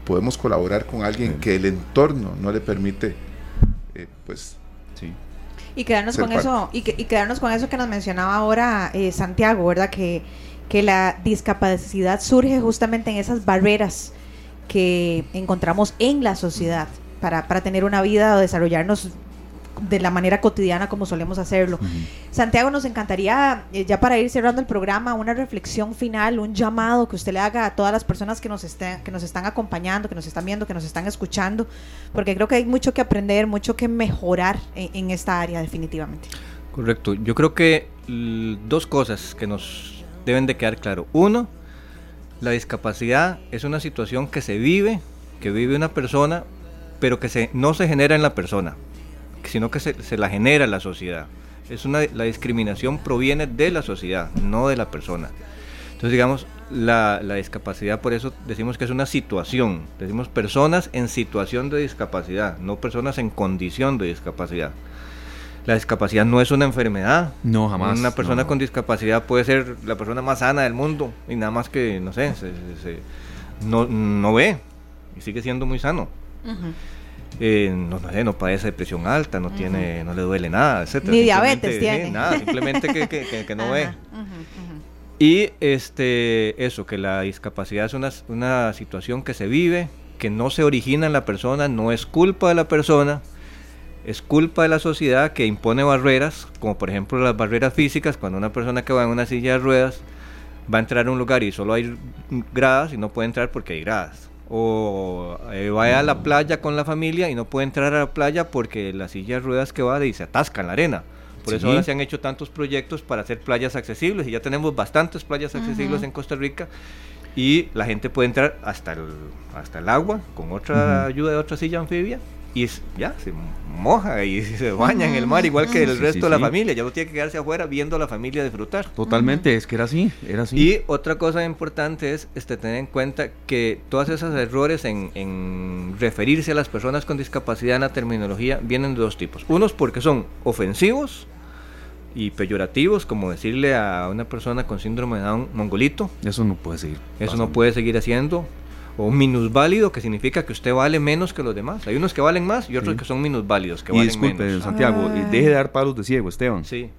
podemos colaborar con alguien que el entorno no le permite eh, pues sí. Y quedarnos con eso y, quedarnos con eso que nos mencionaba ahora eh, Santiago verdad que que la discapacidad surge justamente en esas barreras que encontramos en la sociedad para, para tener una vida o desarrollarnos de la manera cotidiana como solemos hacerlo. Santiago, nos encantaría, eh, ya para ir cerrando el programa, una reflexión final, un llamado que usted le haga a todas las personas que nos, estén, que nos están acompañando, que nos están viendo, que nos están escuchando, porque creo que hay mucho que aprender, mucho que mejorar en, esta área definitivamente. Correcto, yo creo que dos cosas que nos deben de quedar claro. Uno, la discapacidad es una situación que se vive, que vive una persona, pero que se, no se genera en la persona sino que se, la genera la sociedad. Es una, la discriminación proviene de la sociedad, no de la persona. Entonces, digamos, la, discapacidad, por eso decimos que es una situación. Decimos personas en situación de discapacidad, no personas en condición de discapacidad. La discapacidad no es una enfermedad. No, jamás. Una persona con discapacidad puede ser la persona más sana del mundo y nada más que, no sé, no, no ve y sigue siendo muy sano. Eh, no, no, no, padece presión alta, no tiene, no le duele nada, etcétera. Ni diabetes tiene. nada, simplemente que, no ve. Y este, eso, que la discapacidad es una, una situación que se vive, que no se origina en la persona, no es culpa de la persona, es culpa de la sociedad que impone barreras, como por ejemplo las barreras físicas, cuando una persona que va en una silla de ruedas va a entrar a un lugar y solo hay gradas y no puede entrar porque hay gradas o eh, vaya a la playa con la familia y no puede entrar a la playa porque la silla de ruedas que va y se atasca en la arena. Por eso ahora se han hecho tantos proyectos para hacer playas accesibles y ya tenemos bastantes playas accesibles en Costa Rica y la gente puede entrar hasta el, hasta el agua con otra ayuda de otra silla anfibia y ya se moja y se baña en el mar igual que el resto de la familia. Ya no tiene que quedarse afuera viendo a la familia disfrutar. Totalmente, es que era así, era así. Y otra cosa importante es este, tener en cuenta que todos esos errores en, en referirse a las personas con discapacidad en la terminología vienen de dos tipos. Unos porque son ofensivos y peyorativos, como decirle a una persona con síndrome de Down mongolito. Eso no puede seguir. Eso no puede seguir haciendo o minusválido, que significa que usted vale menos que los demás. Hay unos que valen más y otros que son minusválidos, que y valen disculpe, Santiago, ah. deje de dar palos de ciego, Esteban. Sí,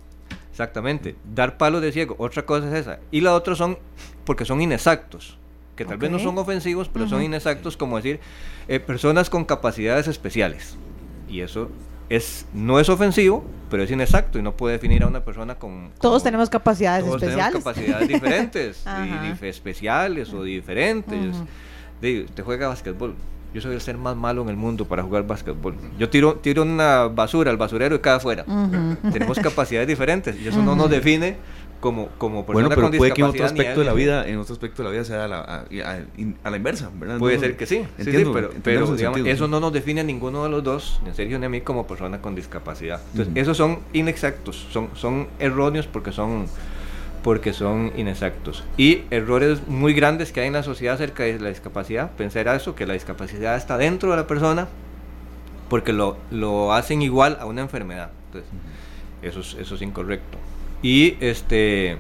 exactamente. Dar palos de ciego, otra cosa es esa. Y la otra son porque son inexactos, que tal vez no son ofensivos, pero son inexactos, como decir, eh, personas con capacidades especiales. Y eso es, no es ofensivo, pero es inexacto y no puede definir a una persona con... todos tenemos capacidades todos especiales. Tenemos capacidades diferentes, y, especiales o diferentes. De, usted juega básquetbol. Yo soy el ser más malo en el mundo para jugar básquetbol. Yo tiro, tiro una basura al basurero y cae afuera. Tenemos capacidades diferentes y eso no nos define como, como persona bueno, pero puede que en otro aspecto de la vida, en otro aspecto de la vida sea a la, a, la inversa, ¿verdad? Puede ser que sí, entiendo, pero, pero digamos, eso no nos define a ninguno de los dos, ni a Sergio ni a mí, como persona con discapacidad. Entonces, esos son inexactos, son, son erróneos porque son porque son inexactos. Y errores muy grandes que hay en la sociedad acerca de la discapacidad, pensar eso, que la discapacidad está dentro de la persona, porque lo, lo hacen igual a una enfermedad. Entonces, eso, es, eso es incorrecto. Y este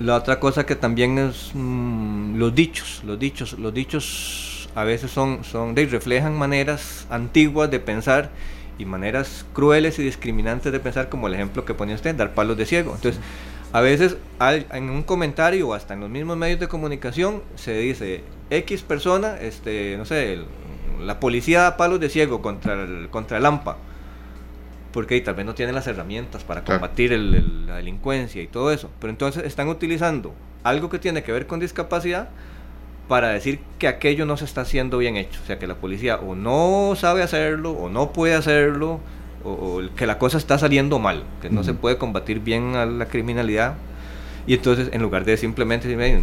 la otra cosa que también es mm, los dichos, los dichos, los dichos a veces son, son de, reflejan maneras antiguas de pensar y maneras crueles y discriminantes de pensar, como el ejemplo que ponía usted, dar palos de ciego. Entonces, a veces en un comentario o hasta en los mismos medios de comunicación se dice X persona, este, no sé, la policía da palos de ciego contra el, contra el AMPA porque tal vez no tienen las herramientas para combatir la delincuencia y todo eso. Pero entonces están utilizando algo que tiene que ver con discapacidad para decir que aquello no se está haciendo bien hecho. O sea, que la policía o no sabe hacerlo, o no puede hacerlo, o, que la cosa está saliendo mal, que no se puede combatir bien a la criminalidad. Y entonces, en lugar de simplemente decir,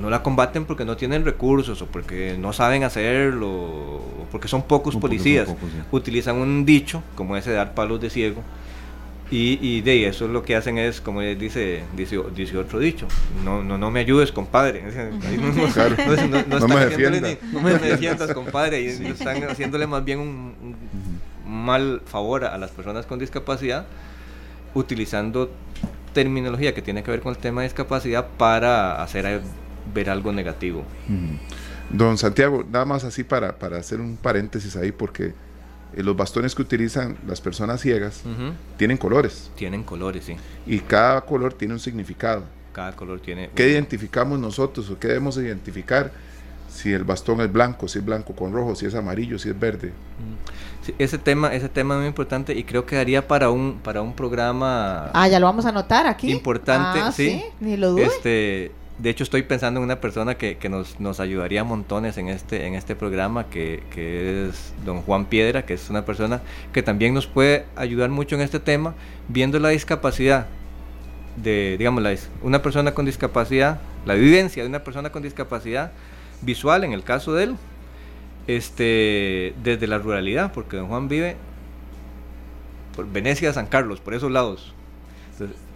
no la combaten porque no tienen recursos o porque no saben hacerlo o porque son pocos policías. Utilizan un dicho como ese de dar palos de ciego y, de eso lo que hacen es, como dice, dice, dice otro dicho, no, no, no me ayudes, compadre. No, me defiendas, compadre. Y están haciéndole más bien un, mal favor a las personas con discapacidad utilizando terminología que tiene que ver con el tema de discapacidad para hacer ver algo negativo. Don Santiago, nada más así para, para hacer un paréntesis ahí, porque eh, los bastones que utilizan las personas ciegas tienen colores. Tienen colores, sí. Y cada color tiene un significado. Cada color tiene... ¿Qué identificamos nosotros o qué debemos identificar? Si el bastón es blanco, si es blanco con rojo, si es amarillo, si es verde. ese tema, ese tema es muy importante y creo que daría para un, para un programa. Ah, ya lo vamos a anotar aquí. Importante, ah, sí. Ni lo dude. Este, de hecho, estoy pensando en una persona que, nos, nos, ayudaría montones en este, en este programa, que, es don Juan Piedra, que es una persona que también nos puede ayudar mucho en este tema, viendo la discapacidad de, digamos, la, una persona con discapacidad, la vivencia de una persona con discapacidad visual, en el caso de él, este, desde la ruralidad, porque don Juan vive por Venecia, San Carlos, por esos lados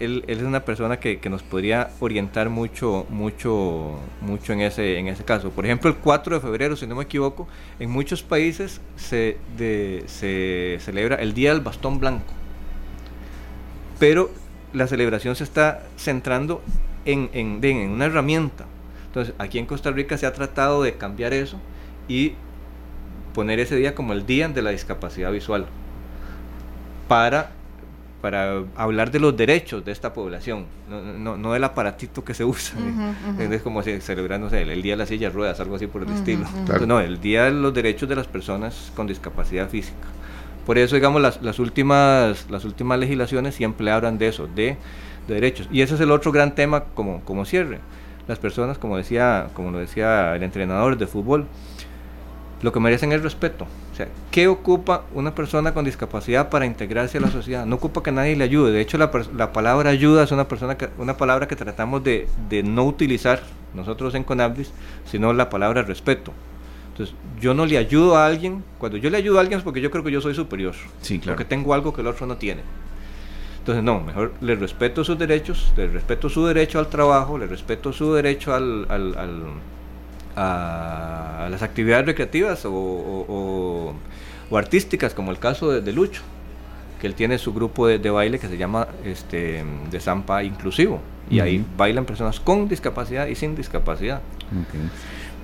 él, es una persona que, nos podría orientar mucho, mucho, mucho en ese, en ese caso. Por ejemplo, el 4 de febrero, si no me equivoco, en muchos países se, se celebra el Día del Bastón Blanco. Pero la celebración se está centrando en, en, en una herramienta. Entonces, aquí en Costa Rica se ha tratado de cambiar eso y poner ese día como el Día de la Discapacidad Visual para para hablar de los derechos de esta población, no, no, del aparatito que se usa. Es como si celebrando el, Día de las Sillas Ruedas, algo así por el estilo. no, el Día de los Derechos de las Personas con Discapacidad Física. Por eso, digamos, las, las, últimas, las últimas legislaciones siempre hablan de eso, de, de, derechos. Y ese es el otro gran tema como, como cierre. Las personas, como decía, como lo decía el entrenador de fútbol, lo que merecen es respeto. O sea, ¿qué ocupa una persona con discapacidad para integrarse a la sociedad? No ocupa que nadie le ayude. De hecho, la, la palabra ayuda es una, persona que, una palabra que tratamos de, de, no utilizar nosotros en Conabris, sino la palabra respeto. Entonces, yo no le ayudo a alguien. Cuando yo le ayudo a alguien es porque yo creo que yo soy superior. Sí, claro. Porque tengo algo que el otro no tiene. Entonces, no, mejor le respeto sus derechos, le respeto su derecho al trabajo, le respeto su derecho al a las actividades recreativas o, artísticas, como el caso de, Lucho, que él tiene su grupo de, baile que se llama este, de Zampa Inclusivo, y ahí bailan personas con discapacidad y sin discapacidad.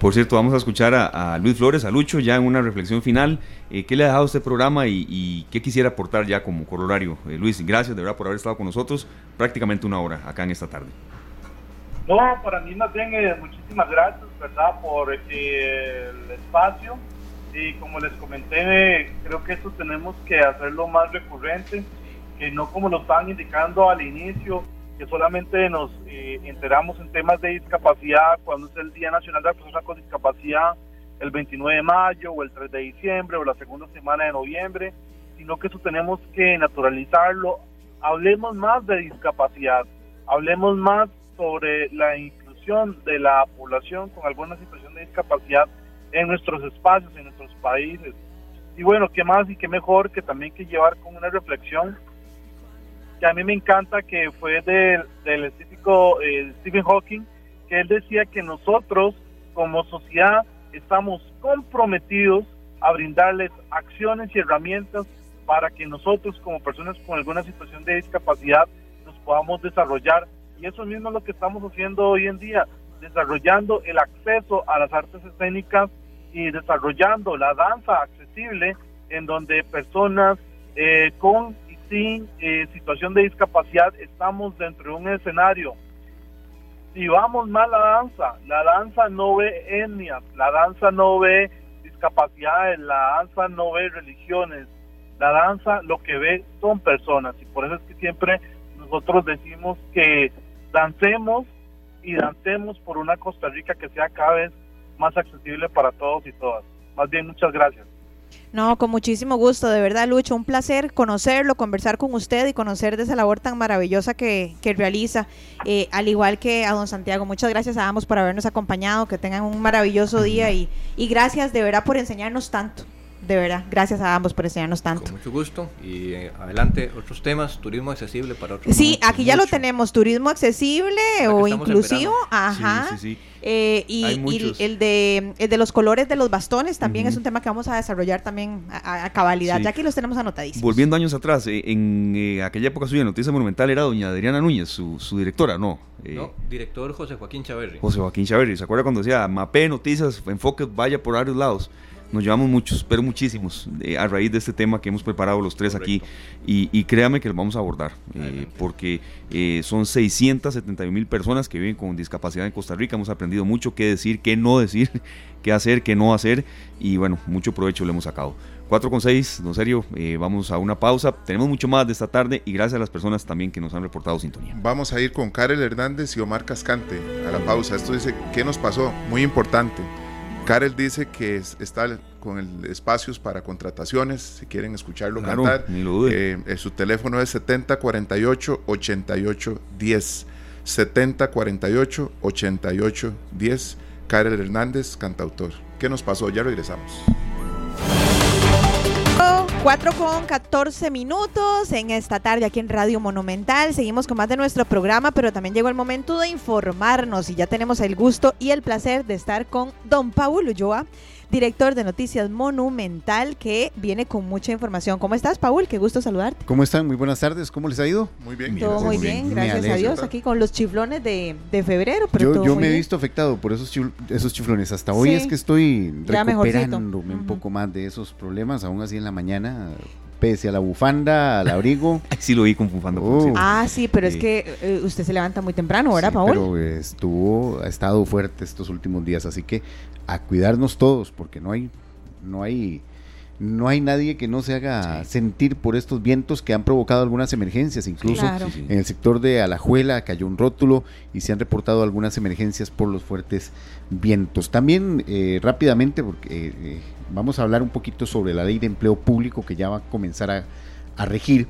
Por cierto, vamos a escuchar a, Luis Flores, a Lucho, ya en una reflexión final. Eh, ¿Qué le ha dejado este programa y, qué quisiera aportar ya como corolario? Eh, Luis, gracias de verdad por haber estado con nosotros prácticamente una hora acá en esta tarde. No, para mí más bien eh, muchísimas gracias, ¿verdad? Por el espacio. Y como les comenté, creo que esto tenemos que hacerlo más recurrente, que no como lo estaban indicando al inicio, que solamente nos eh, enteramos en temas de discapacidad cuando es el Día Nacional de la Persona con Discapacidad, el 29 de mayo o el 3 de diciembre o la segunda semana de noviembre, sino que eso tenemos que naturalizarlo. Hablemos más de discapacidad, hablemos más sobre la inclusión de la población con alguna situación de discapacidad en nuestros espacios, en nuestros países. Y bueno, qué más y qué mejor que también que llevar con una reflexión que a mí me encanta, que fue del, del científico eh, Stephen Hawking, que él decía que nosotros como sociedad estamos comprometidos a brindarles acciones y herramientas para que nosotros como personas con alguna situación de discapacidad nos podamos desarrollar. Y eso mismo es lo que estamos haciendo hoy en día, desarrollando el acceso a las artes escénicas y desarrollando la danza accesible en donde personas eh, con sin eh, situación de discapacidad estamos dentro de un escenario. Si vamos mal la danza, la danza no ve etnias, la danza no ve discapacidades, la danza no ve religiones, la danza lo que ve son personas y por eso es que siempre nosotros decimos que dancemos y dancemos por una Costa Rica que sea cada vez más accesible para todos y todas. Más bien, muchas gracias. No, con muchísimo gusto, de verdad, Lucho, un placer conocerlo, conversar con usted y conocer de esa labor tan maravillosa que, que realiza, eh, al igual que a don Santiago. Muchas gracias a ambos por habernos acompañado, que tengan un maravilloso día y, y gracias de verdad por enseñarnos tanto de verdad, gracias a ambos por enseñarnos tanto. Con mucho gusto. Y eh, adelante, otros temas, turismo accesible para otros. Sí, aquí ya lo tenemos, turismo accesible o inclusivo. Ajá. Sí, sí, sí. Eh, y, el, de, el de los colores de los bastones también es un tema que vamos a desarrollar también a, cabalidad. Ya aquí los tenemos anotadísimos. Volviendo años atrás, eh, en aquella época suya, Noticia Monumental era doña Adriana Núñez, su, su directora, ¿no? no, director José Joaquín Chaverri. José Joaquín Chaverri. ¿Se acuerda cuando decía, mape noticias, enfoque, vaya por varios lados? Nos llevamos muchos, pero muchísimos, a raíz de este tema que hemos preparado los tres aquí. Y, créame que lo vamos a abordar, eh, porque eh, son 671 mil personas que viven con discapacidad en Costa Rica. Hemos aprendido mucho qué decir, qué no decir, qué hacer, qué no hacer. Y bueno, mucho provecho le hemos sacado. 4 con 6, don Serio, eh, vamos a una pausa. Tenemos mucho más de esta tarde y gracias a las personas también que nos han reportado sintonía. Vamos a ir con Karel Hernández y Omar Cascante a la pausa. Esto dice, ¿qué nos pasó? Muy importante. Karel dice que está con el espacios para contrataciones, si quieren escucharlo cantar. Ni lo eh, eh, su teléfono es 7048 8810. 7048 8810. Karel Hernández, cantautor. ¿Qué nos pasó? Ya regresamos. 4 con 14 minutos en esta tarde aquí en Radio Monumental. Seguimos con más de nuestro programa, pero también llegó el momento de informarnos y ya tenemos el gusto y el placer de estar con don Paul Ulloa director de Noticias Monumental, que viene con mucha información. ¿Cómo estás, Paul? Qué gusto saludarte. ¿Cómo están? Muy buenas tardes. ¿Cómo les ha ido? Muy bien. Todo muy bien, gracias a Dios. Aquí con los chiflones de, febrero. Pero yo, me he visto afectado por esos, esos chiflones. Hasta hoy es que estoy recuperándome un poco más de esos problemas. Aún así en la mañana pese a la bufanda, al abrigo. sí lo vi con bufanda. ah, sí, pero es que eh, usted se levanta muy temprano, ¿verdad, Paul? Pero estuvo, ha estado fuerte estos últimos días, así que a cuidarnos todos, porque no hay, no hay, no hay nadie que no se haga sentir por estos vientos que han provocado algunas emergencias, incluso en el sector de Alajuela cayó un rótulo y se han reportado algunas emergencias por los fuertes vientos. También eh, rápidamente, porque eh, vamos a hablar un poquito sobre la ley de empleo público que ya va a comenzar a, a regir.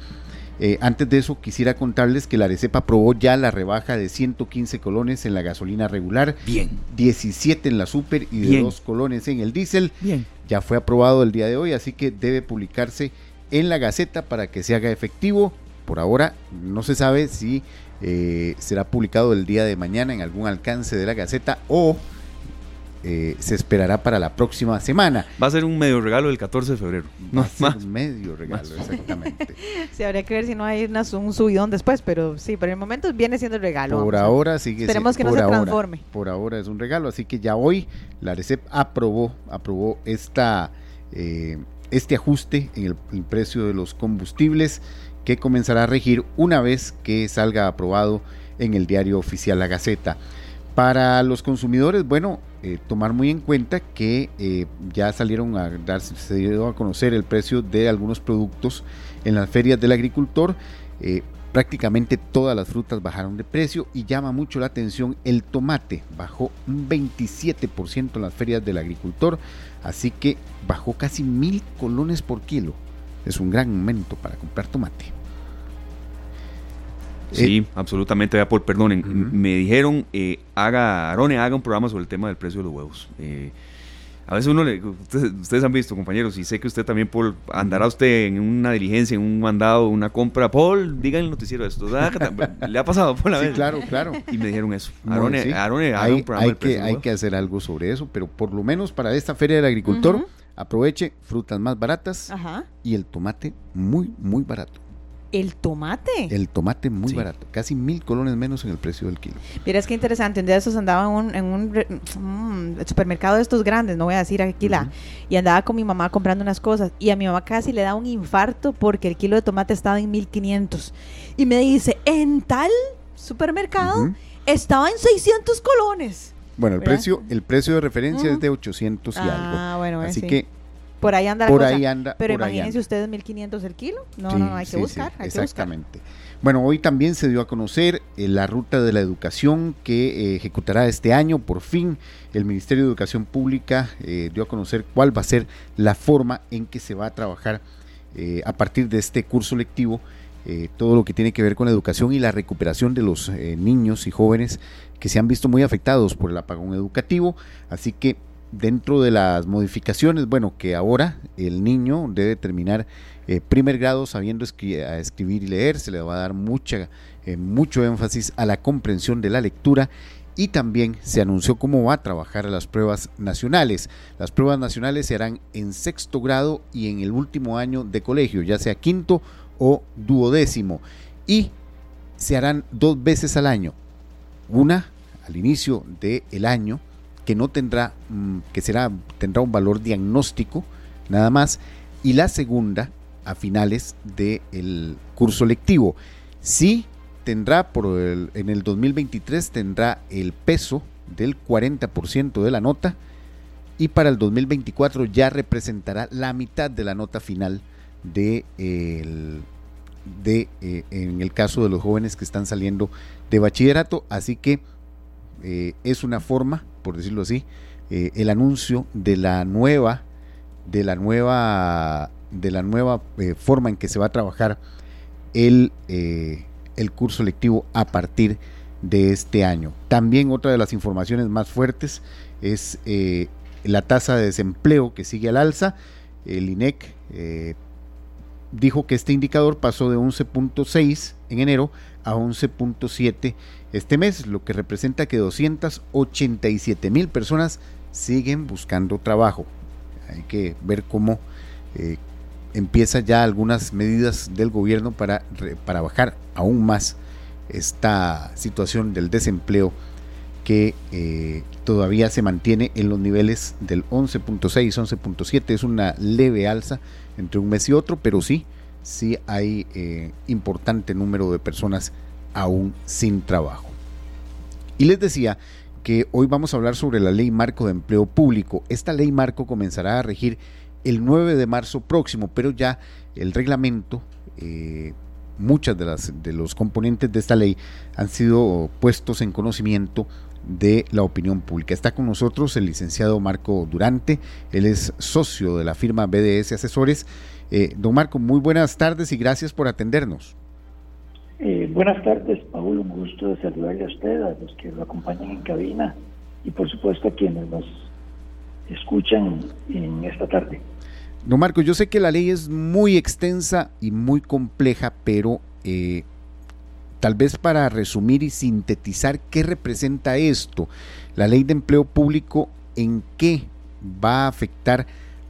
Eh, antes de eso, quisiera contarles que la Arecepa aprobó ya la rebaja de 115 colones en la gasolina regular, Bien. 17 en la super y de 2 colones en el diésel. Bien. Ya fue aprobado el día de hoy, así que debe publicarse en la Gaceta para que se haga efectivo. Por ahora no se sabe si eh, será publicado el día de mañana en algún alcance de la Gaceta o eh, se esperará para la próxima semana. Va a ser un medio regalo del 14 de febrero. No, más. un medio regalo, exactamente. sí, habría que ver si no hay un subidón después, pero sí, por el momento viene siendo el regalo. Por ahora sigue Esperemos que no se transforme. Por ahora es un regalo, así que ya hoy la RECEP aprobó, aprobó esta, eh, este ajuste en el precio de los combustibles que comenzará a regir una vez que salga aprobado en el diario oficial La Gaceta. Para los consumidores, bueno, eh, tomar muy en cuenta que eh, ya salieron a darse, se dio a conocer el precio de algunos productos en las ferias del agricultor. Eh, prácticamente todas las frutas bajaron de precio y llama mucho la atención el tomate, bajó un 27% en las ferias del agricultor, así que bajó casi mil colones por kilo. Es un gran momento para comprar tomate. Sí, absolutamente, por perdonen. Me dijeron, eh, haga, Arone, haga un programa sobre el tema del precio de los huevos. Eh, a veces uno le, ustedes, han visto, compañeros, y sé que usted también, Paul, andará usted en una diligencia, en un mandado, una compra. Paul, diga en el noticiero esto. ¿Le ha pasado por la sí, claro, claro. Y me dijeron eso. Arone, haga un programa hay, que, hay que hacer algo sobre eso, pero por lo menos para esta Feria del Agricultor, aproveche frutas más baratas y el tomate muy, muy barato. El tomate. El tomate muy barato, casi mil colones menos en el precio del kilo. Mira, es que interesante, un día de esos andaba en un, mm, supermercado de estos grandes, no voy a decir aquí la, y andaba con mi mamá comprando unas cosas y a mi mamá casi le da un infarto porque el kilo de tomate estaba en 1500 y me dice, en tal supermercado estaba en 600 600 colones. Bueno, el precio el precio de referencia es de 800 y ah, algo. Bueno, Así que por ahí anda por Ahí anda, Pero imagínense ustedes 1500 el kilo. No, no, hay que buscar. exactamente. Bueno, hoy también se dio a conocer eh, la ruta de la educación que eh, ejecutará este año. Por fin, el Ministerio de Educación Pública eh, dio a conocer cuál va a ser la forma en que se va a trabajar a partir de este curso lectivo. todo lo que tiene que ver con la educación y la recuperación de los niños y jóvenes que se han visto muy afectados por el apagón educativo. Así que dentro de las modificaciones, bueno, que ahora el niño debe terminar eh, primer grado sabiendo escribir y leer, se le va a dar mucha, eh, mucho énfasis a la comprensión de la lectura y también se anunció cómo va a trabajar las pruebas nacionales. Las pruebas nacionales se harán en sexto grado y en el último año de colegio, ya sea quinto o duodécimo, y se harán dos veces al año. Una al inicio del año que no tendrá, mm, que será, tendrá un valor diagnóstico nada más, y la segunda a finales del curso lectivo. Sí tendrá por el, en el 2023 tendrá el peso del 40% de la nota y para el 2024 ya representará la mitad de la nota final de, de eh, en el caso de los jóvenes que están saliendo de bachillerato, así que eh, es una forma por decirlo así, eh, el anuncio de la nueva, de la nueva, de la nueva eh, forma en que se va a trabajar el, el curso lectivo a partir de este año. También otra de las informaciones más fuertes es la tasa de desempleo que sigue al alza. El INEC dijo que este indicador pasó de 11.6 en enero a 11.7 este mes, lo que representa que 287 mil personas siguen buscando trabajo. Hay que ver cómo eh, empieza ya algunas medidas del gobierno para, para bajar aún más esta situación del desempleo que eh, todavía se mantiene en los niveles del 11.6, 11.7. Es una leve alza entre un mes y otro, pero sí, sí hay eh, importante número de personas aún sin trabajo. Y les decía que hoy vamos a hablar sobre la ley marco de empleo público. Esta ley marco comenzará a regir el 9 de marzo próximo, pero ya el reglamento, eh, muchas de, las, de los componentes de esta ley han sido puestos en conocimiento de la opinión pública. Está con nosotros el licenciado Marco Durante, él es socio de la firma BDS Asesores. Eh, don Marco, muy buenas tardes y gracias por atendernos. Eh, buenas tardes, Paul. Un gusto de saludarle a usted, a los que lo acompañan en cabina y, por supuesto, a quienes nos escuchan en esta tarde. No, Marco, yo sé que la ley es muy extensa y muy compleja, pero eh, tal vez para resumir y sintetizar qué representa esto, la ley de empleo público en qué va a afectar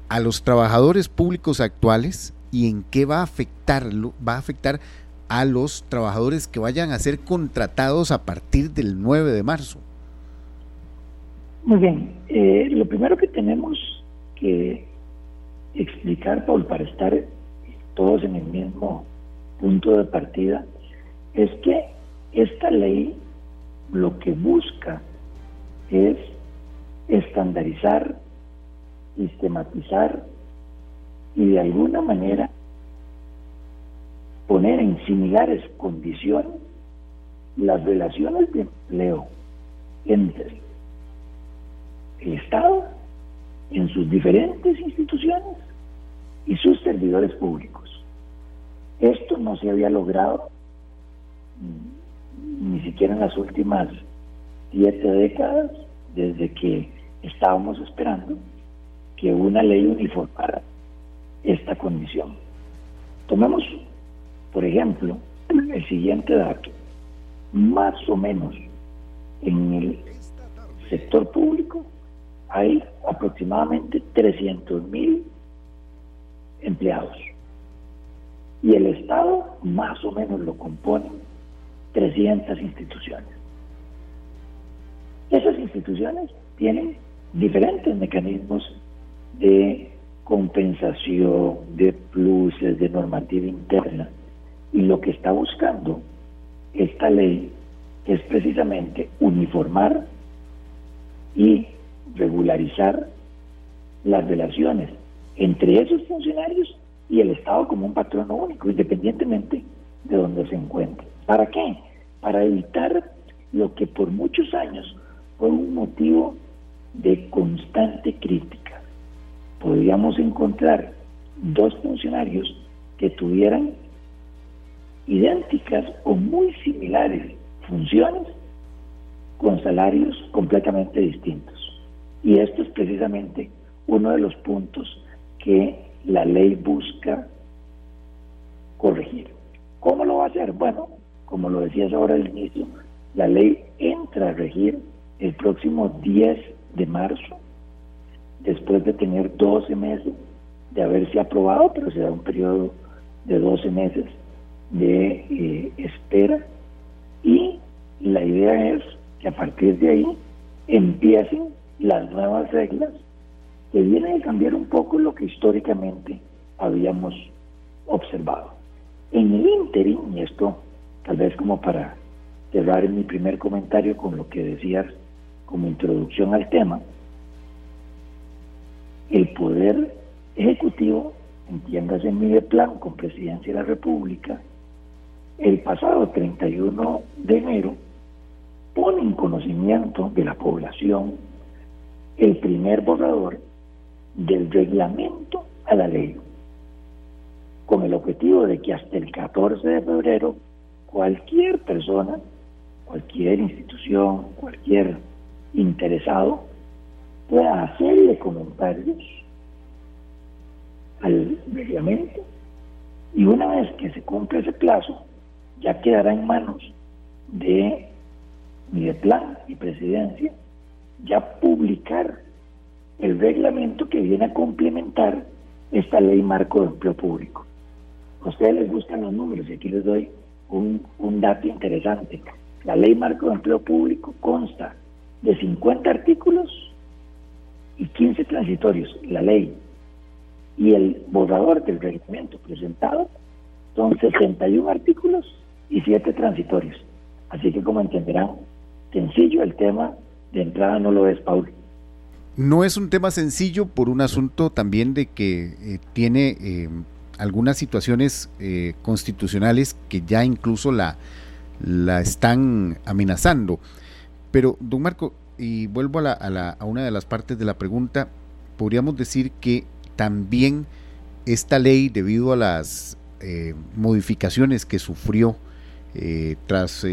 a los trabajadores públicos actuales y en qué va a afectarlo, va a afectar a los trabajadores que vayan a ser contratados a partir del 9 de marzo. Muy bien, eh, lo primero que tenemos que explicar, Paul, para estar todos en el mismo punto de partida, es que esta ley lo que busca es estandarizar, sistematizar y de alguna manera poner en similares condiciones las relaciones de empleo entre el Estado en sus diferentes instituciones y sus servidores públicos. Esto no se había logrado ni siquiera en las últimas siete décadas, desde que estábamos esperando que una ley uniformara esta condición. Tomemos, por ejemplo, el siguiente dato. Más o menos en el sector público hay aproximadamente 300 mil empleados y el Estado más o menos lo componen 300 instituciones. Esas instituciones tienen diferentes mecanismos de compensación, de pluses, de normativa interna. Y lo que está buscando esta ley es precisamente uniformar y regularizar las relaciones entre esos funcionarios y el Estado como un patrono único, independientemente de donde se encuentre. ¿Para qué? Para evitar lo que por muchos años fue un motivo de constante crítica. Podríamos encontrar dos funcionarios que tuvieran idénticas o muy similares funciones con salarios completamente distintos. Y esto es precisamente uno de los puntos que la ley busca corregir. ¿Cómo lo va a hacer? Bueno, como lo decías ahora al inicio, la ley entra a regir el próximo 10 de marzo, después de tener 12 meses de haberse aprobado, pero se da un periodo de 12 meses de eh, espera y la idea es que a partir de ahí empiecen las nuevas reglas que vienen a cambiar un poco lo que históricamente habíamos observado. En el interim, y esto tal vez como para cerrar mi primer comentario con lo que decías como introducción al tema, el poder ejecutivo, entiéndase en mi plan con presidencia de la República, el pasado 31 de enero pone en conocimiento de la población el primer borrador del reglamento a la ley, con el objetivo de que hasta el 14 de febrero cualquier persona, cualquier institución, cualquier interesado pueda hacerle comentarios al reglamento y una vez que se cumpla ese plazo ya quedará en manos de plan y Presidencia ya publicar el reglamento que viene a complementar esta ley marco de empleo público. A ustedes les gustan los números y aquí les doy un, un dato interesante. La ley marco de empleo público consta de 50 artículos y 15 transitorios. La ley y el borrador del reglamento presentado son 61 artículos y 7 transitorios. Así que como entenderán, sencillo el tema de entrada no lo es, Paul. No es un tema sencillo por un asunto también de que eh, tiene eh, algunas situaciones eh, constitucionales que ya incluso la, la están amenazando. Pero, don Marco, y vuelvo a, la, a, la, a una de las partes de la pregunta, podríamos decir que también esta ley, debido a las modificaciones que sufrió tras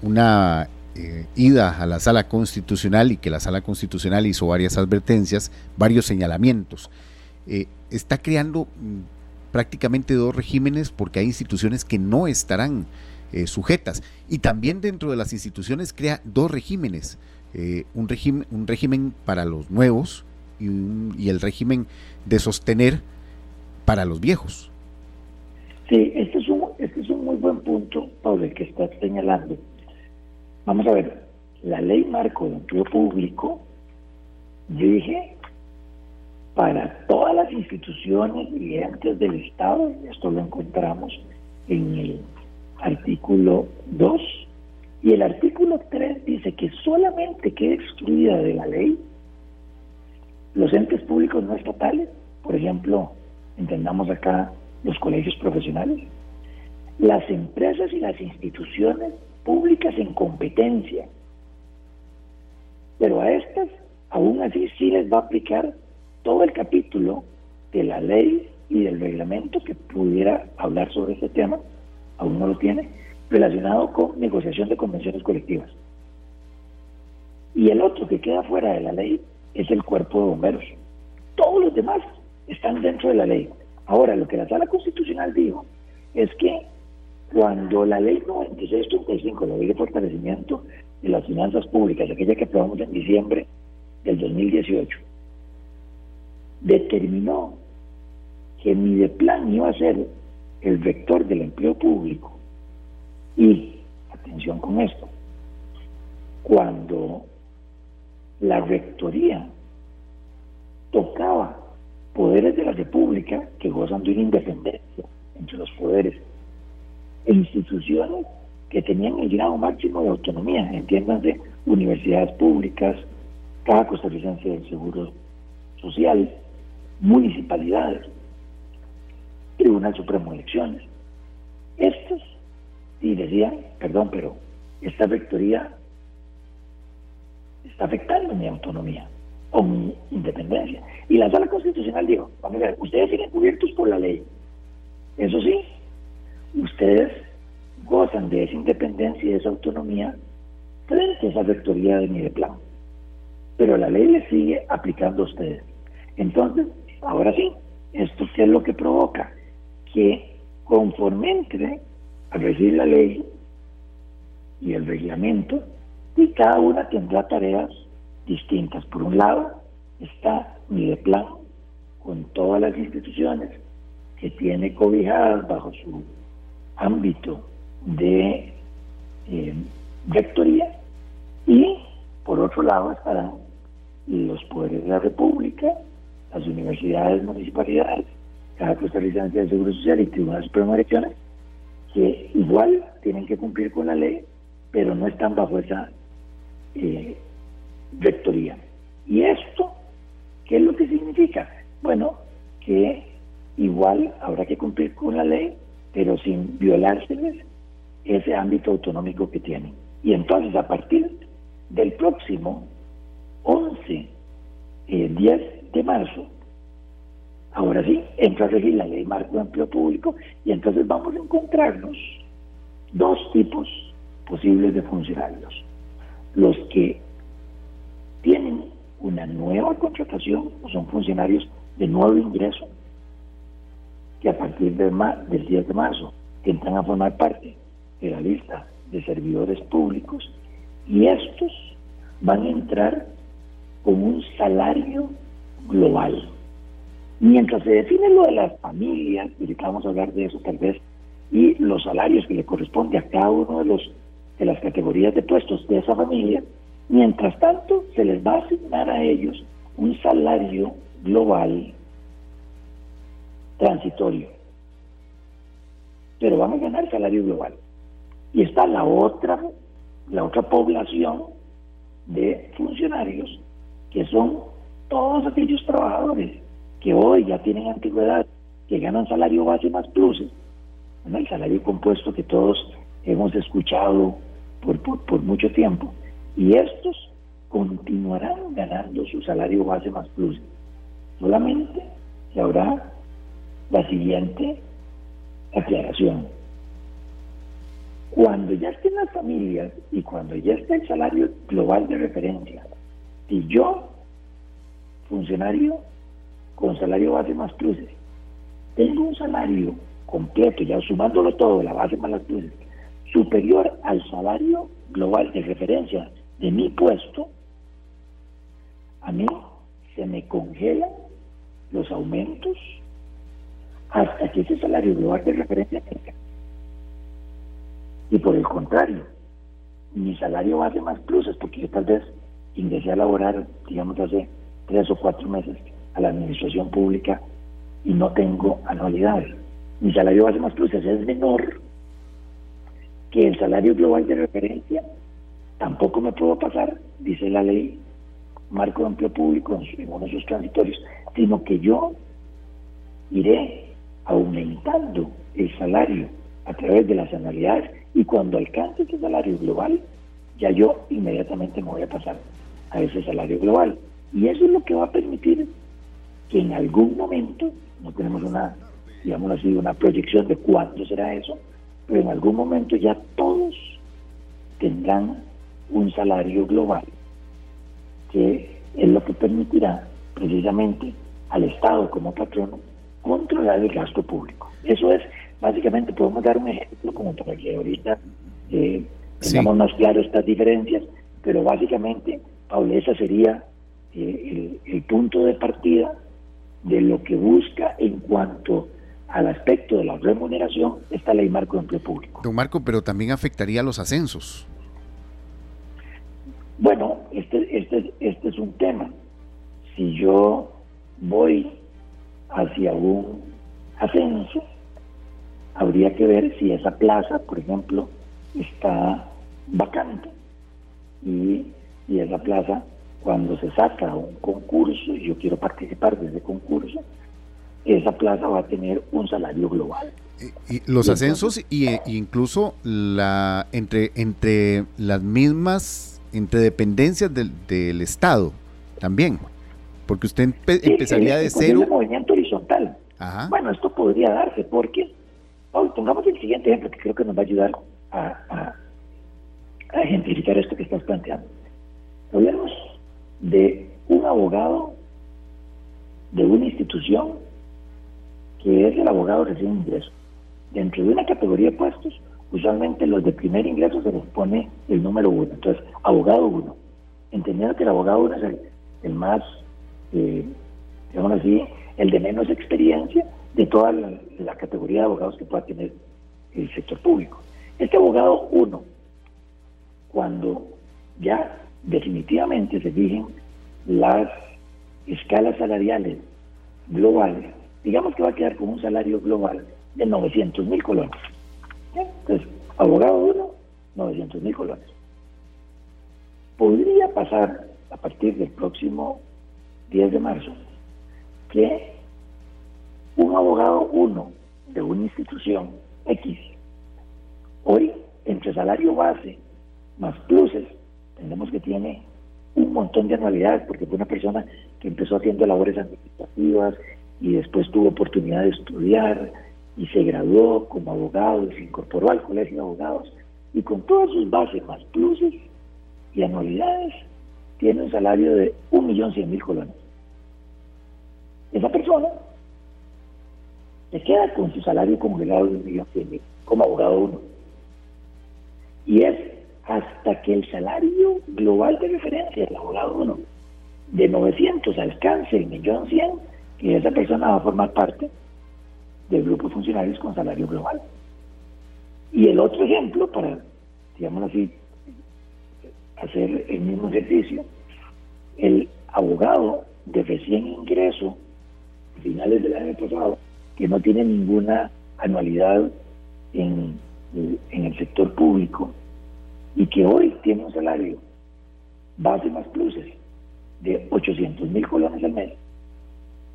una eh, ida a la sala constitucional y que la sala constitucional hizo varias advertencias, varios señalamientos. Eh, está creando mm, prácticamente dos regímenes porque hay instituciones que no estarán eh, sujetas. Y también dentro de las instituciones crea dos regímenes. Eh, un, régimen, un régimen para los nuevos y, y, el régimen de sostener para los viejos. Sí, este es un, este es un muy buen punto, Pablo, que estás señalando. Vamos a ver, la ley marco de empleo público dije para todas las instituciones y entes del Estado, esto lo encontramos en el artículo 2, y el artículo 3 dice que solamente queda excluida de la ley los entes públicos no estatales, por ejemplo, entendamos acá los colegios profesionales, las empresas y las instituciones públicas en competencia. Pero a estas, aún así, sí les va a aplicar todo el capítulo de la ley y del reglamento que pudiera hablar sobre este tema, aún no lo tiene, relacionado con negociación de convenciones colectivas. Y el otro que queda fuera de la ley es el cuerpo de bomberos. Todos los demás están dentro de la ley. Ahora, lo que la sala constitucional dijo es que cuando la ley 9635, la ley de fortalecimiento de las finanzas públicas, aquella que aprobamos en diciembre del 2018, determinó que mi plan iba a ser el vector del empleo público y, atención con esto, cuando la rectoría tocaba poderes de la República que gozan de una independencia entre los poderes e instituciones que tenían el grado máximo de autonomía, entiéndanse, universidades públicas, Caja Costarricense del Seguro Social, municipalidades, Tribunal Supremo de Elecciones. Estos, y decían, perdón, pero esta rectoría está afectando mi autonomía o mi independencia. Y la sala constitucional dijo, vamos a ver, ustedes siguen cubiertos por la ley. Eso sí, ustedes gozan de esa independencia y de esa autonomía frente a esa rectoría de mi plan. Pero la ley le sigue aplicando a ustedes. Entonces, ahora sí, esto qué es lo que provoca que conforme entre a recibir la ley y el reglamento, y cada una tendrá tareas distintas. Por un lado está mi con todas las instituciones que tiene cobijadas bajo su ámbito de eh, rectoría y por otro lado estarán los poderes de la República, las universidades, municipalidades, cada costarricense de Seguro Social y Tribunal Supremo de que igual tienen que cumplir con la ley, pero no están bajo esa eh, rectoría. ¿Y esto qué es lo que significa? Bueno, que igual habrá que cumplir con la ley, pero sin violárseles ese ámbito autonómico que tienen. Y entonces a partir del próximo 11, 10 eh, de marzo, ahora sí, entra a regir la ley marco de empleo público y entonces vamos a encontrarnos dos tipos posibles de funcionarios. Los que tienen una nueva contratación o son funcionarios de nuevo ingreso que a partir del, del 10 de marzo entran a formar parte de la lista de servidores públicos y estos van a entrar con un salario global. Mientras se define lo de las familias, y vamos a hablar de eso tal vez, y los salarios que le corresponde a cada uno de los de las categorías de puestos de esa familia, mientras tanto se les va a asignar a ellos un salario global transitorio. Pero van a ganar salario global. Y está la otra, la otra población de funcionarios que son todos aquellos trabajadores que hoy ya tienen antigüedad, que ganan salario base más pluses, el salario compuesto que todos hemos escuchado por, por, mucho tiempo, y estos continuarán ganando su salario base más pluses. Solamente se habrá la siguiente aclaración. Cuando ya estén las familias y cuando ya esté el salario global de referencia, si yo, funcionario con salario base más pluses, tengo un salario completo, ya sumándolo todo, la base más las pluses, superior al salario global de referencia de mi puesto, a mí se me congelan los aumentos hasta que ese salario global de referencia tenga. Y por el contrario, mi salario base más pluses, porque yo tal vez ingresé a laborar, digamos, hace tres o cuatro meses a la administración pública y no tengo anualidades. Mi salario base más pluses es menor que el salario global de referencia. Tampoco me puedo pasar, dice la ley marco de empleo público en uno de sus transitorios, sino que yo iré aumentando el salario a través de las anualidades y cuando alcance ese salario global, ya yo inmediatamente me voy a pasar a ese salario global. Y eso es lo que va a permitir que en algún momento, no tenemos una, digamos así, una proyección de cuándo será eso, pero en algún momento ya todos tendrán un salario global, que es lo que permitirá precisamente al Estado como patrono controlar el gasto público. Eso es, básicamente podemos dar un ejemplo como para que ahorita eh, tengamos más claro estas diferencias, pero básicamente, Paula, esa sería eh, el, punto de partida de lo que busca en cuanto al aspecto de la remuneración esta ley marco de empleo público. Don Marco, pero también afectaría los ascensos. Bueno, este, este, este es un tema. Si yo voy hacia un ascenso, habría que ver si esa plaza, por ejemplo, está vacante. Y, y esa plaza, cuando se saca un concurso, y yo quiero participar de ese concurso, esa plaza va a tener un salario global. Y, los ascensos y, e incluso la entre entre las mismas entre dependencias del, del Estado también. Porque usted empezaría de cero. Un movimiento horizontal. Bueno, esto podría darse porque, pongamos el siguiente ejemplo que creo que nos va a ayudar a, a, ejemplificar esto que estás planteando. Hablemos de un abogado de una institución que es el abogado recién ingreso. Dentro de una categoría de puestos, usualmente los de primer ingreso se les pone el número uno. Entonces, abogado uno. Entendiendo que el abogado uno es el, el más eh, digamos así, el de menos experiencia de toda la, categoría de abogados que pueda tener el sector público. Este abogado uno, cuando ya definitivamente se fijen las escalas salariales globales, digamos que va a quedar con un salario global de 900 mil colones. Entonces, abogado uno, 900 mil colones. Podría pasar a partir del próximo 10 de marzo, que un abogado uno de una institución X, hoy entre salario base más pluses, tenemos que tiene un montón de anualidades, porque fue una persona que empezó haciendo labores administrativas y después tuvo oportunidad de estudiar y se graduó como abogado y se incorporó al colegio de abogados y con todas sus bases más pluses y anualidades tiene un salario de un millón cien mil colones. Esa persona se queda con su salario congelado de un millón cien mil como abogado uno. Y es hasta que el salario global de referencia del abogado uno de 900 alcance el millón cien, que esa persona va a formar parte del grupo de funcionarios con salario global. Y el otro ejemplo, para, digamos así, hacer el mismo ejercicio, el abogado de recién ingreso, finales del año pasado, que no tiene ninguna anualidad en, el sector público y que hoy tiene un salario base más pluses de 800 mil colones al mes,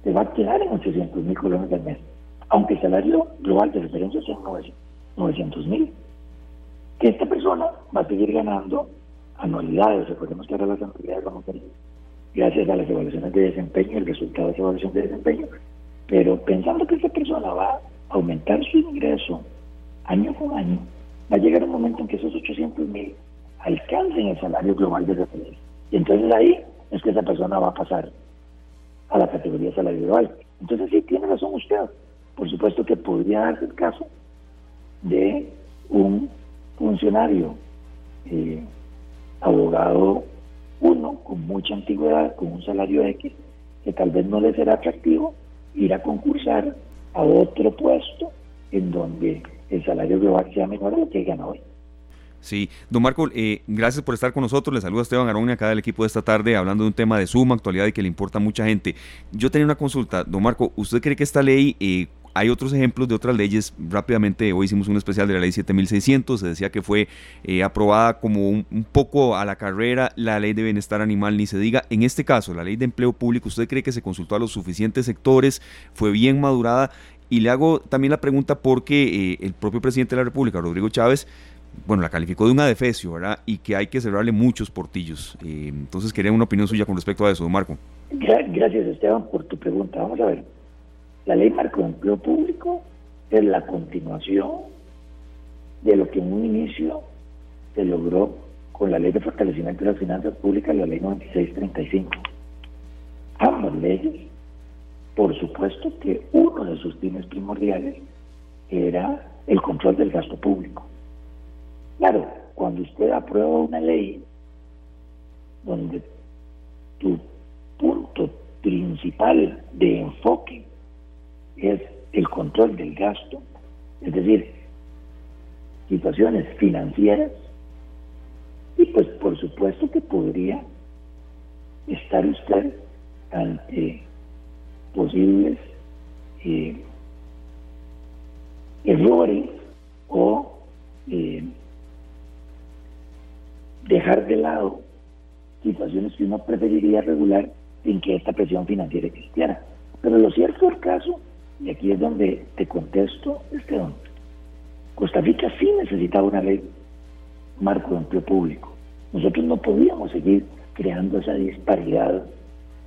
se va a quedar en 800 mil colones al mes, aunque el salario global de referencia sea 900 mil. Que esta persona va a seguir ganando anualidades, recordemos que ahora las anualidades vamos a gracias a las evaluaciones de desempeño, el resultado de esa evaluación de desempeño, pero pensando que esa persona va a aumentar su ingreso año con año, va a llegar un momento en que esos 800 mil alcancen el salario global de referencia. Y entonces ahí es que esa persona va a pasar a la categoría salario global. Entonces sí, tiene razón usted. Por supuesto que podría darse el caso de un funcionario eh, abogado uno con mucha antigüedad, con un salario X, que tal vez no le será atractivo ir a concursar a otro puesto en donde el salario global sea menor a lo que gana hoy. Sí, don Marco, eh, gracias por estar con nosotros. Le saluda Esteban Arón acá del equipo de esta tarde hablando de un tema de suma actualidad y que le importa a mucha gente. Yo tenía una consulta, don Marco, ¿usted cree que esta ley eh, hay otros ejemplos de otras leyes. Rápidamente, hoy hicimos un especial de la ley 7600. Se decía que fue eh, aprobada como un, poco a la carrera la ley de bienestar animal, ni se diga. En este caso, la ley de empleo público, ¿usted cree que se consultó a los suficientes sectores? ¿Fue bien madurada? Y le hago también la pregunta porque eh, el propio presidente de la República, Rodrigo Chávez, bueno, la calificó de una defecio, ¿verdad? Y que hay que cerrarle muchos portillos. Eh, entonces, quería una opinión suya con respecto a eso, don Marco. Gracias, Esteban, por tu pregunta. Vamos a ver. La ley marco de empleo público es la continuación de lo que en un inicio se logró con la ley de fortalecimiento de las finanzas públicas, la ley 9635. Ambas leyes, por supuesto que uno de sus fines primordiales era el control del gasto público. Claro, cuando usted aprueba una ley donde tu punto principal de enfoque es el control del gasto, es decir, situaciones financieras, y pues por supuesto que podría estar usted ante posibles eh, errores o eh, dejar de lado situaciones que uno preferiría regular sin que esta presión financiera existiera. Pero lo cierto del caso y aquí es donde te contesto, Esteban. Costa Rica sí necesitaba una ley marco de empleo público. Nosotros no podíamos seguir creando esa disparidad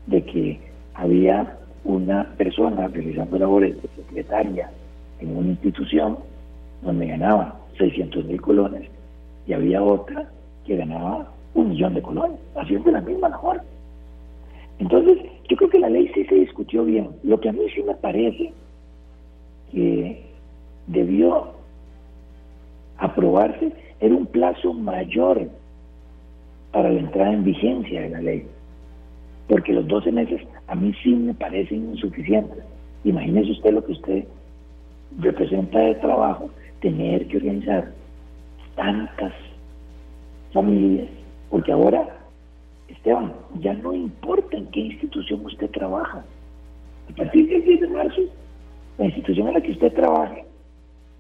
de que había una persona realizando labores de secretaria en una institución donde ganaba 600 mil colones y había otra que ganaba un millón de colones, haciendo la misma labor. Entonces, yo creo que la ley sí se discutió bien. Lo que a mí sí me parece que debió aprobarse era un plazo mayor para la entrada en vigencia de la ley. Porque los 12 meses a mí sí me parecen insuficientes. Imagínese usted lo que usted representa de trabajo, tener que organizar tantas familias, porque ahora, Esteban, ya no importa en qué institución usted trabaja. A partir del 10 de marzo la institución en la que usted trabaje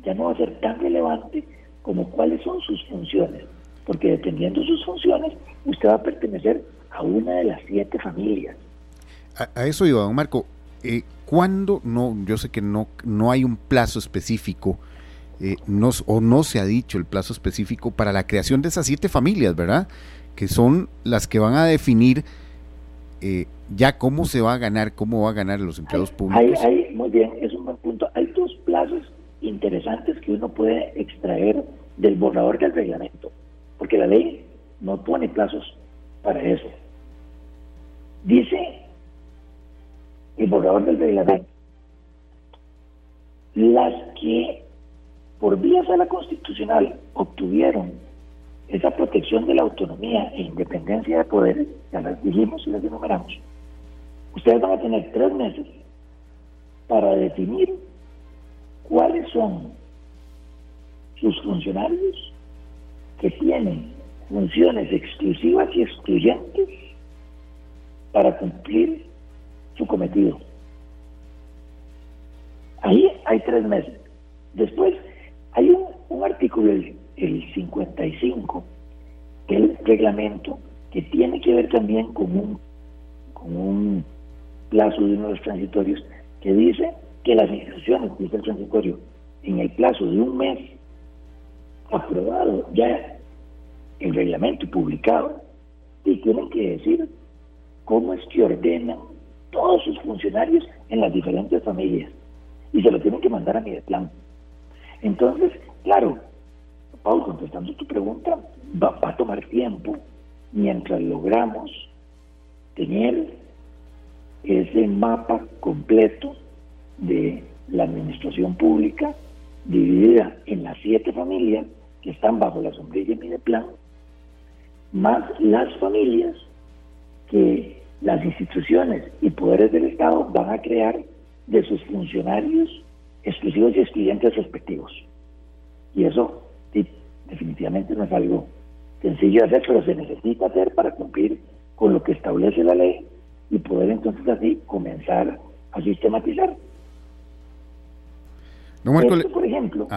ya no va a ser tan relevante como cuáles son sus funciones, porque dependiendo de sus funciones, usted va a pertenecer a una de las siete familias. A, eso iba, don Marco. Eh, ¿Cuándo? No, yo sé que no, no hay un plazo específico, eh, no, o no se ha dicho el plazo específico para la creación de esas siete familias, ¿verdad? Que son las que van a definir eh, ya cómo se va a ganar, cómo va a ganar los empleados públicos. muy bien, es un buen punto. Hay dos plazos interesantes que uno puede extraer del borrador del reglamento, porque la ley no pone plazos para eso. Dice el borrador del reglamento, las que por vía sala constitucional obtuvieron esa protección de la autonomía e independencia de poderes, ya las dijimos y las enumeramos, ustedes van a tener tres meses para definir cuáles son sus funcionarios que tienen funciones exclusivas y excluyentes para cumplir su cometido. Ahí hay tres meses. Después hay un, artículo, el, el 55, del reglamento, que tiene que ver también con un, con un plazo de uno de los transitorios que dice que las instituciones, dice el transitorio, en el plazo de un mes, aprobado ya el reglamento publicado, y tienen que decir cómo es que ordenan todos sus funcionarios en las diferentes familias. Y se lo tienen que mandar a mi plan. Entonces, claro, Paul, contestando tu pregunta, va a tomar tiempo mientras logramos tener ese mapa completo de la administración pública dividida en las siete familias que están bajo la sombrilla de plan, más las familias que las instituciones y poderes del Estado van a crear de sus funcionarios exclusivos y excluyentes respectivos. Y eso definitivamente no es algo sencillo de hacer, pero se necesita hacer para cumplir con lo que establece la ley y poder entonces así comenzar a sistematizar. esto, por ejemplo,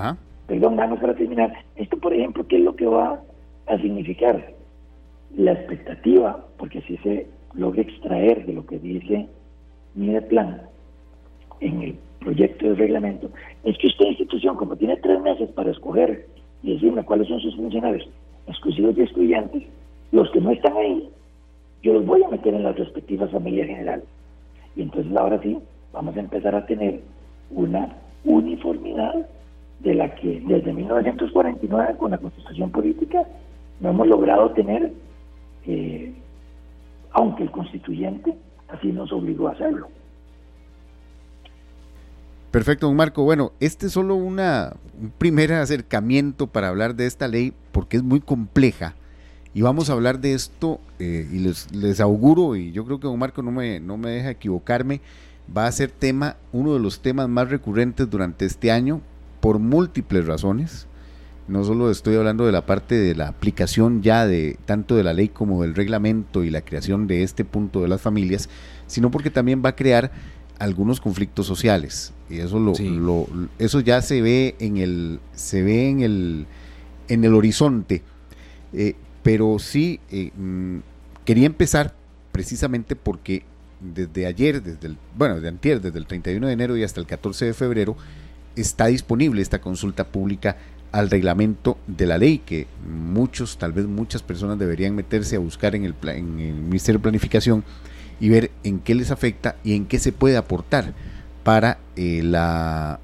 perdón, vamos para terminar, esto, por ejemplo, ¿qué es lo que va a significar? La expectativa, porque si se logra extraer de lo que dice mi plan en el proyecto de reglamento, es que usted, institución, como tiene tres meses para escoger y decirme cuáles son sus funcionarios exclusivos y excluyentes, los que no están ahí, yo los voy a meter en las respectivas familias generales. Y entonces ahora sí, vamos a empezar a tener una uniformidad de la que desde 1949 con la constitución política no hemos logrado tener, eh, aunque el constituyente así nos obligó a hacerlo. Perfecto, don Marco. Bueno, este es solo una, un primer acercamiento para hablar de esta ley porque es muy compleja y vamos a hablar de esto eh, y les, les, auguro y yo creo que don Marco no me, no me deja equivocarme, va a ser tema, uno de los temas más recurrentes durante este año por múltiples razones. No solo estoy hablando de la parte de la aplicación ya de tanto de la ley como del reglamento y la creación de este punto de las familias, sino porque también va a crear algunos conflictos sociales. Y eso lo, eso ya se ve en el se ve en el en el horizonte. Eh, pero sí eh, mm, quería empezar precisamente porque desde ayer desde el bueno de antier desde el 31 de enero y hasta el 14 de febrero está disponible esta consulta pública al reglamento de la ley que muchos tal vez muchas personas deberían meterse a buscar en el, en el Ministerio de Planificación y ver en qué les afecta y en qué se puede aportar para eh, la,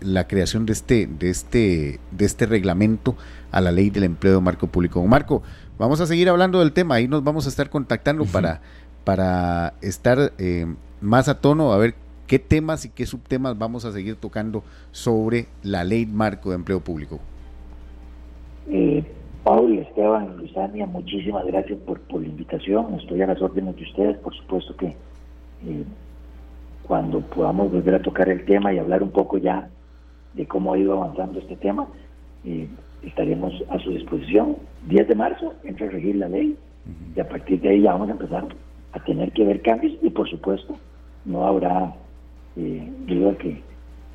la, creación de este, de, este, de este reglamento a la ley del empleo de marco público. Marco, vamos a seguir hablando del tema, ahí nos vamos a estar contactando para, para estar eh, más a tono, a ver qué temas y qué subtemas vamos a seguir tocando sobre la ley marco de empleo público. Eh, Paul, Esteban, Luzania, muchísimas gracias por, por la invitación. Estoy a las órdenes de ustedes. Por supuesto que eh, cuando podamos volver a tocar el tema y hablar un poco ya de cómo ha ido avanzando este tema, eh, estaremos a su disposición. 10 de marzo entra a regir la ley y a partir de ahí ya vamos a empezar a tener que ver cambios y por supuesto no habrá eh, duda que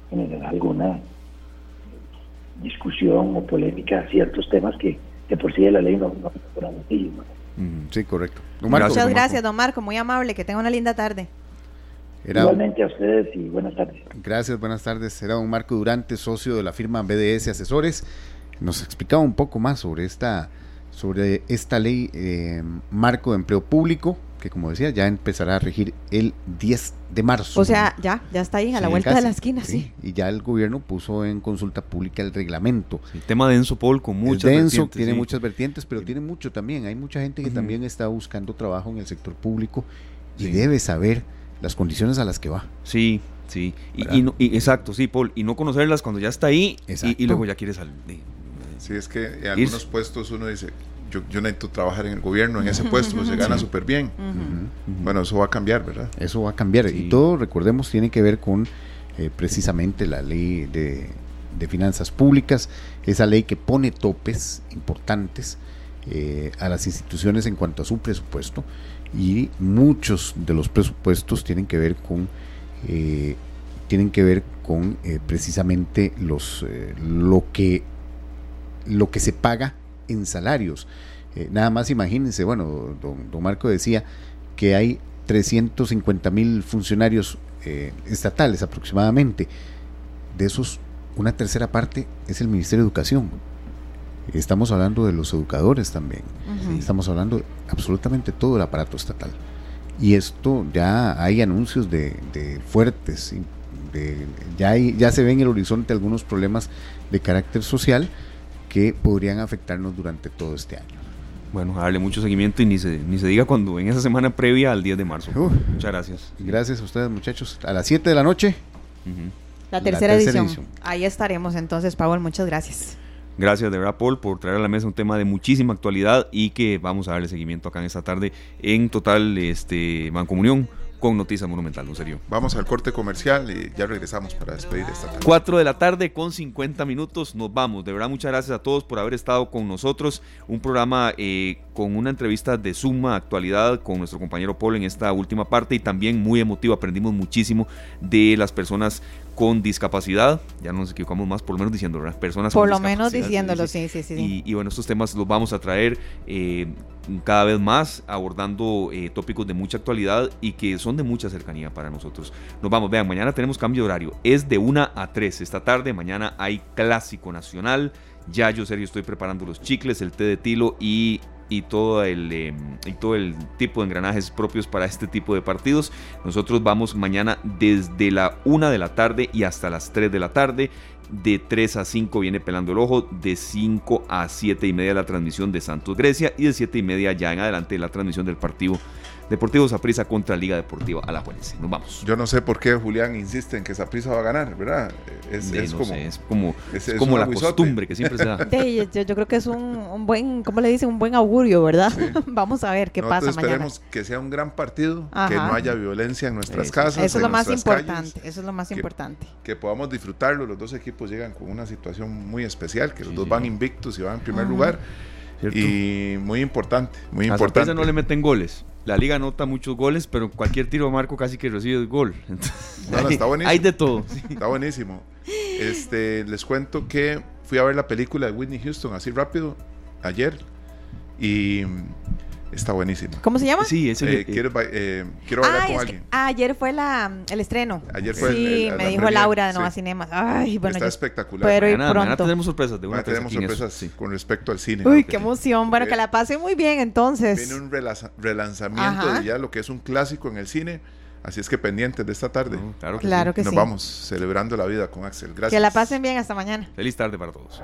generará alguna discusión o polémica a ciertos temas que que por sí la ley no, no Sí, correcto. Muchas gracias, don Marco, muy amable, que tenga una linda tarde. Igualmente a ustedes y buenas tardes. Gracias, buenas tardes. Era don Marco Durante, socio de la firma BDS Asesores. Nos explicaba un poco más sobre esta, sobre esta ley eh, marco de empleo público que como decía, ya empezará a regir el 10 de marzo. O sea, ya, ya está ahí, a la vuelta de la esquina, sí. Y ya el gobierno puso en consulta pública el reglamento. El tema denso, Paul, con muchas denso, tiene muchas vertientes, pero tiene mucho también. Hay mucha gente que también está buscando trabajo en el sector público y debe saber las condiciones a las que va. Sí, sí. Y, exacto, sí, Paul. Y no conocerlas cuando ya está ahí y, luego ya quiere salir. Sí, es que en algunos puestos uno dice, yo, necesito trabajar en el gobierno, en ese puesto, pues se gana súper bien. Bueno, eso va a cambiar, ¿verdad? Eso va a cambiar. Y todo, recordemos, tiene que ver con eh, precisamente la ley de, finanzas públicas, esa ley que pone topes importantes eh, a las instituciones en cuanto a su presupuesto y muchos de los presupuestos tienen que ver con eh, tienen que ver con precisamente los lo que lo que se paga en salarios. Eh, nada más imagínense, bueno, don, Marco decía que hay 350 mil funcionarios eh, estatales aproximadamente. De esos, una tercera parte es el Ministerio de Educación. Estamos hablando de los educadores también. Estamos hablando de absolutamente todo el aparato estatal. Y esto ya hay anuncios de, fuertes, de, ya, ya se ve en el horizonte algunos problemas de carácter social que podrían afectarnos durante todo este año. Bueno, darle mucho seguimiento y ni se, ni se diga cuando en esa semana previa al 10 de marzo. Muchas gracias. Gracias a ustedes, muchachos. A las 7 de la noche. la, tercera edición. Ahí estaremos entonces, Pablo. Muchas gracias. Gracias de verdad, Paul, por traer a la mesa un tema de muchísima actualidad y que vamos a darle seguimiento acá en esta tarde en total este, mancomunión con Noticias Monumental, ¿no serio? Vamos al corte comercial y ya regresamos para despedir esta tarde. 4 de la tarde con 50 minutos, nos vamos. De verdad, muchas gracias a todos por haber estado con nosotros. Un programa eh, con una entrevista de suma actualidad con nuestro compañero Paul en esta última parte y también muy emotivo. Aprendimos muchísimo de las personas con discapacidad, ya no nos equivocamos más, por lo menos diciendo, ¿verdad? Personas por lo menos diciéndolo, sí, sí, sí. Y, bueno, estos temas los vamos a traer eh, cada vez más, abordando eh, tópicos de mucha actualidad y que son de mucha cercanía para nosotros. Nos vamos, vean, mañana tenemos cambio de horario, es de 1 a 3 esta tarde, mañana hay clásico nacional. Ya yo serio estoy preparando los chicles, el té de tilo y y todo el em, y todo el tipo de engranajes propios para este tipo de partidos. Nosotros vamos mañana desde la 1 de la tarde y hasta las 3 de la tarde. De 3 a 5 viene pelando el ojo, de 5 a 7 y media la transmisión de Santos Grecia y de 7 y media ya en adelante la transmisión del partido Deportivo Saprissa contra Liga Deportiva Alajuelense. Nos vamos. Yo no sé por qué Julián insiste en que Saprissa va a ganar, ¿verdad? Es, como, es como, es, como la costumbre que siempre se da. yo, creo que es un, buen, ¿cómo le dicen? Un buen augurio, ¿verdad? vamos a ver qué pasa mañana. Esperemos que sea un gran partido, que no haya violencia en nuestras casas. Eso es lo más importante. eso es lo más importante. Que podamos disfrutarlo. Los dos equipos llegan con una situación muy especial, que los dos van invictos y van en primer lugar. Y muy importante, muy a importante. no le meten goles. La liga anota muchos goles, pero cualquier tiro de marco casi que recibe el gol. está buenísimo. Hay de todo. Está buenísimo. Este, les cuento que fui a ver la película de Whitney Houston así rápido ayer y Está buenísimo. ¿Cómo se llama? Sí, ese eh, quiero, eh, quiero hablar ah, con alguien. ayer fue la, el estreno. Ayer fue Sí, me dijo Laura de Nova Cinemas. Ay, bueno, Está espectacular. Pero y pronto. tenemos sorpresas. De una tenemos sorpresas con respecto al cine. Uy, qué emoción. Bueno, que la pase muy bien entonces. Viene un relanzamiento de ya lo que es un clásico en el cine. Así es que pendientes de esta tarde. claro que, claro sí. Nos vamos celebrando la vida con Axel. Gracias. Que la pasen bien hasta mañana. Feliz tarde para todos.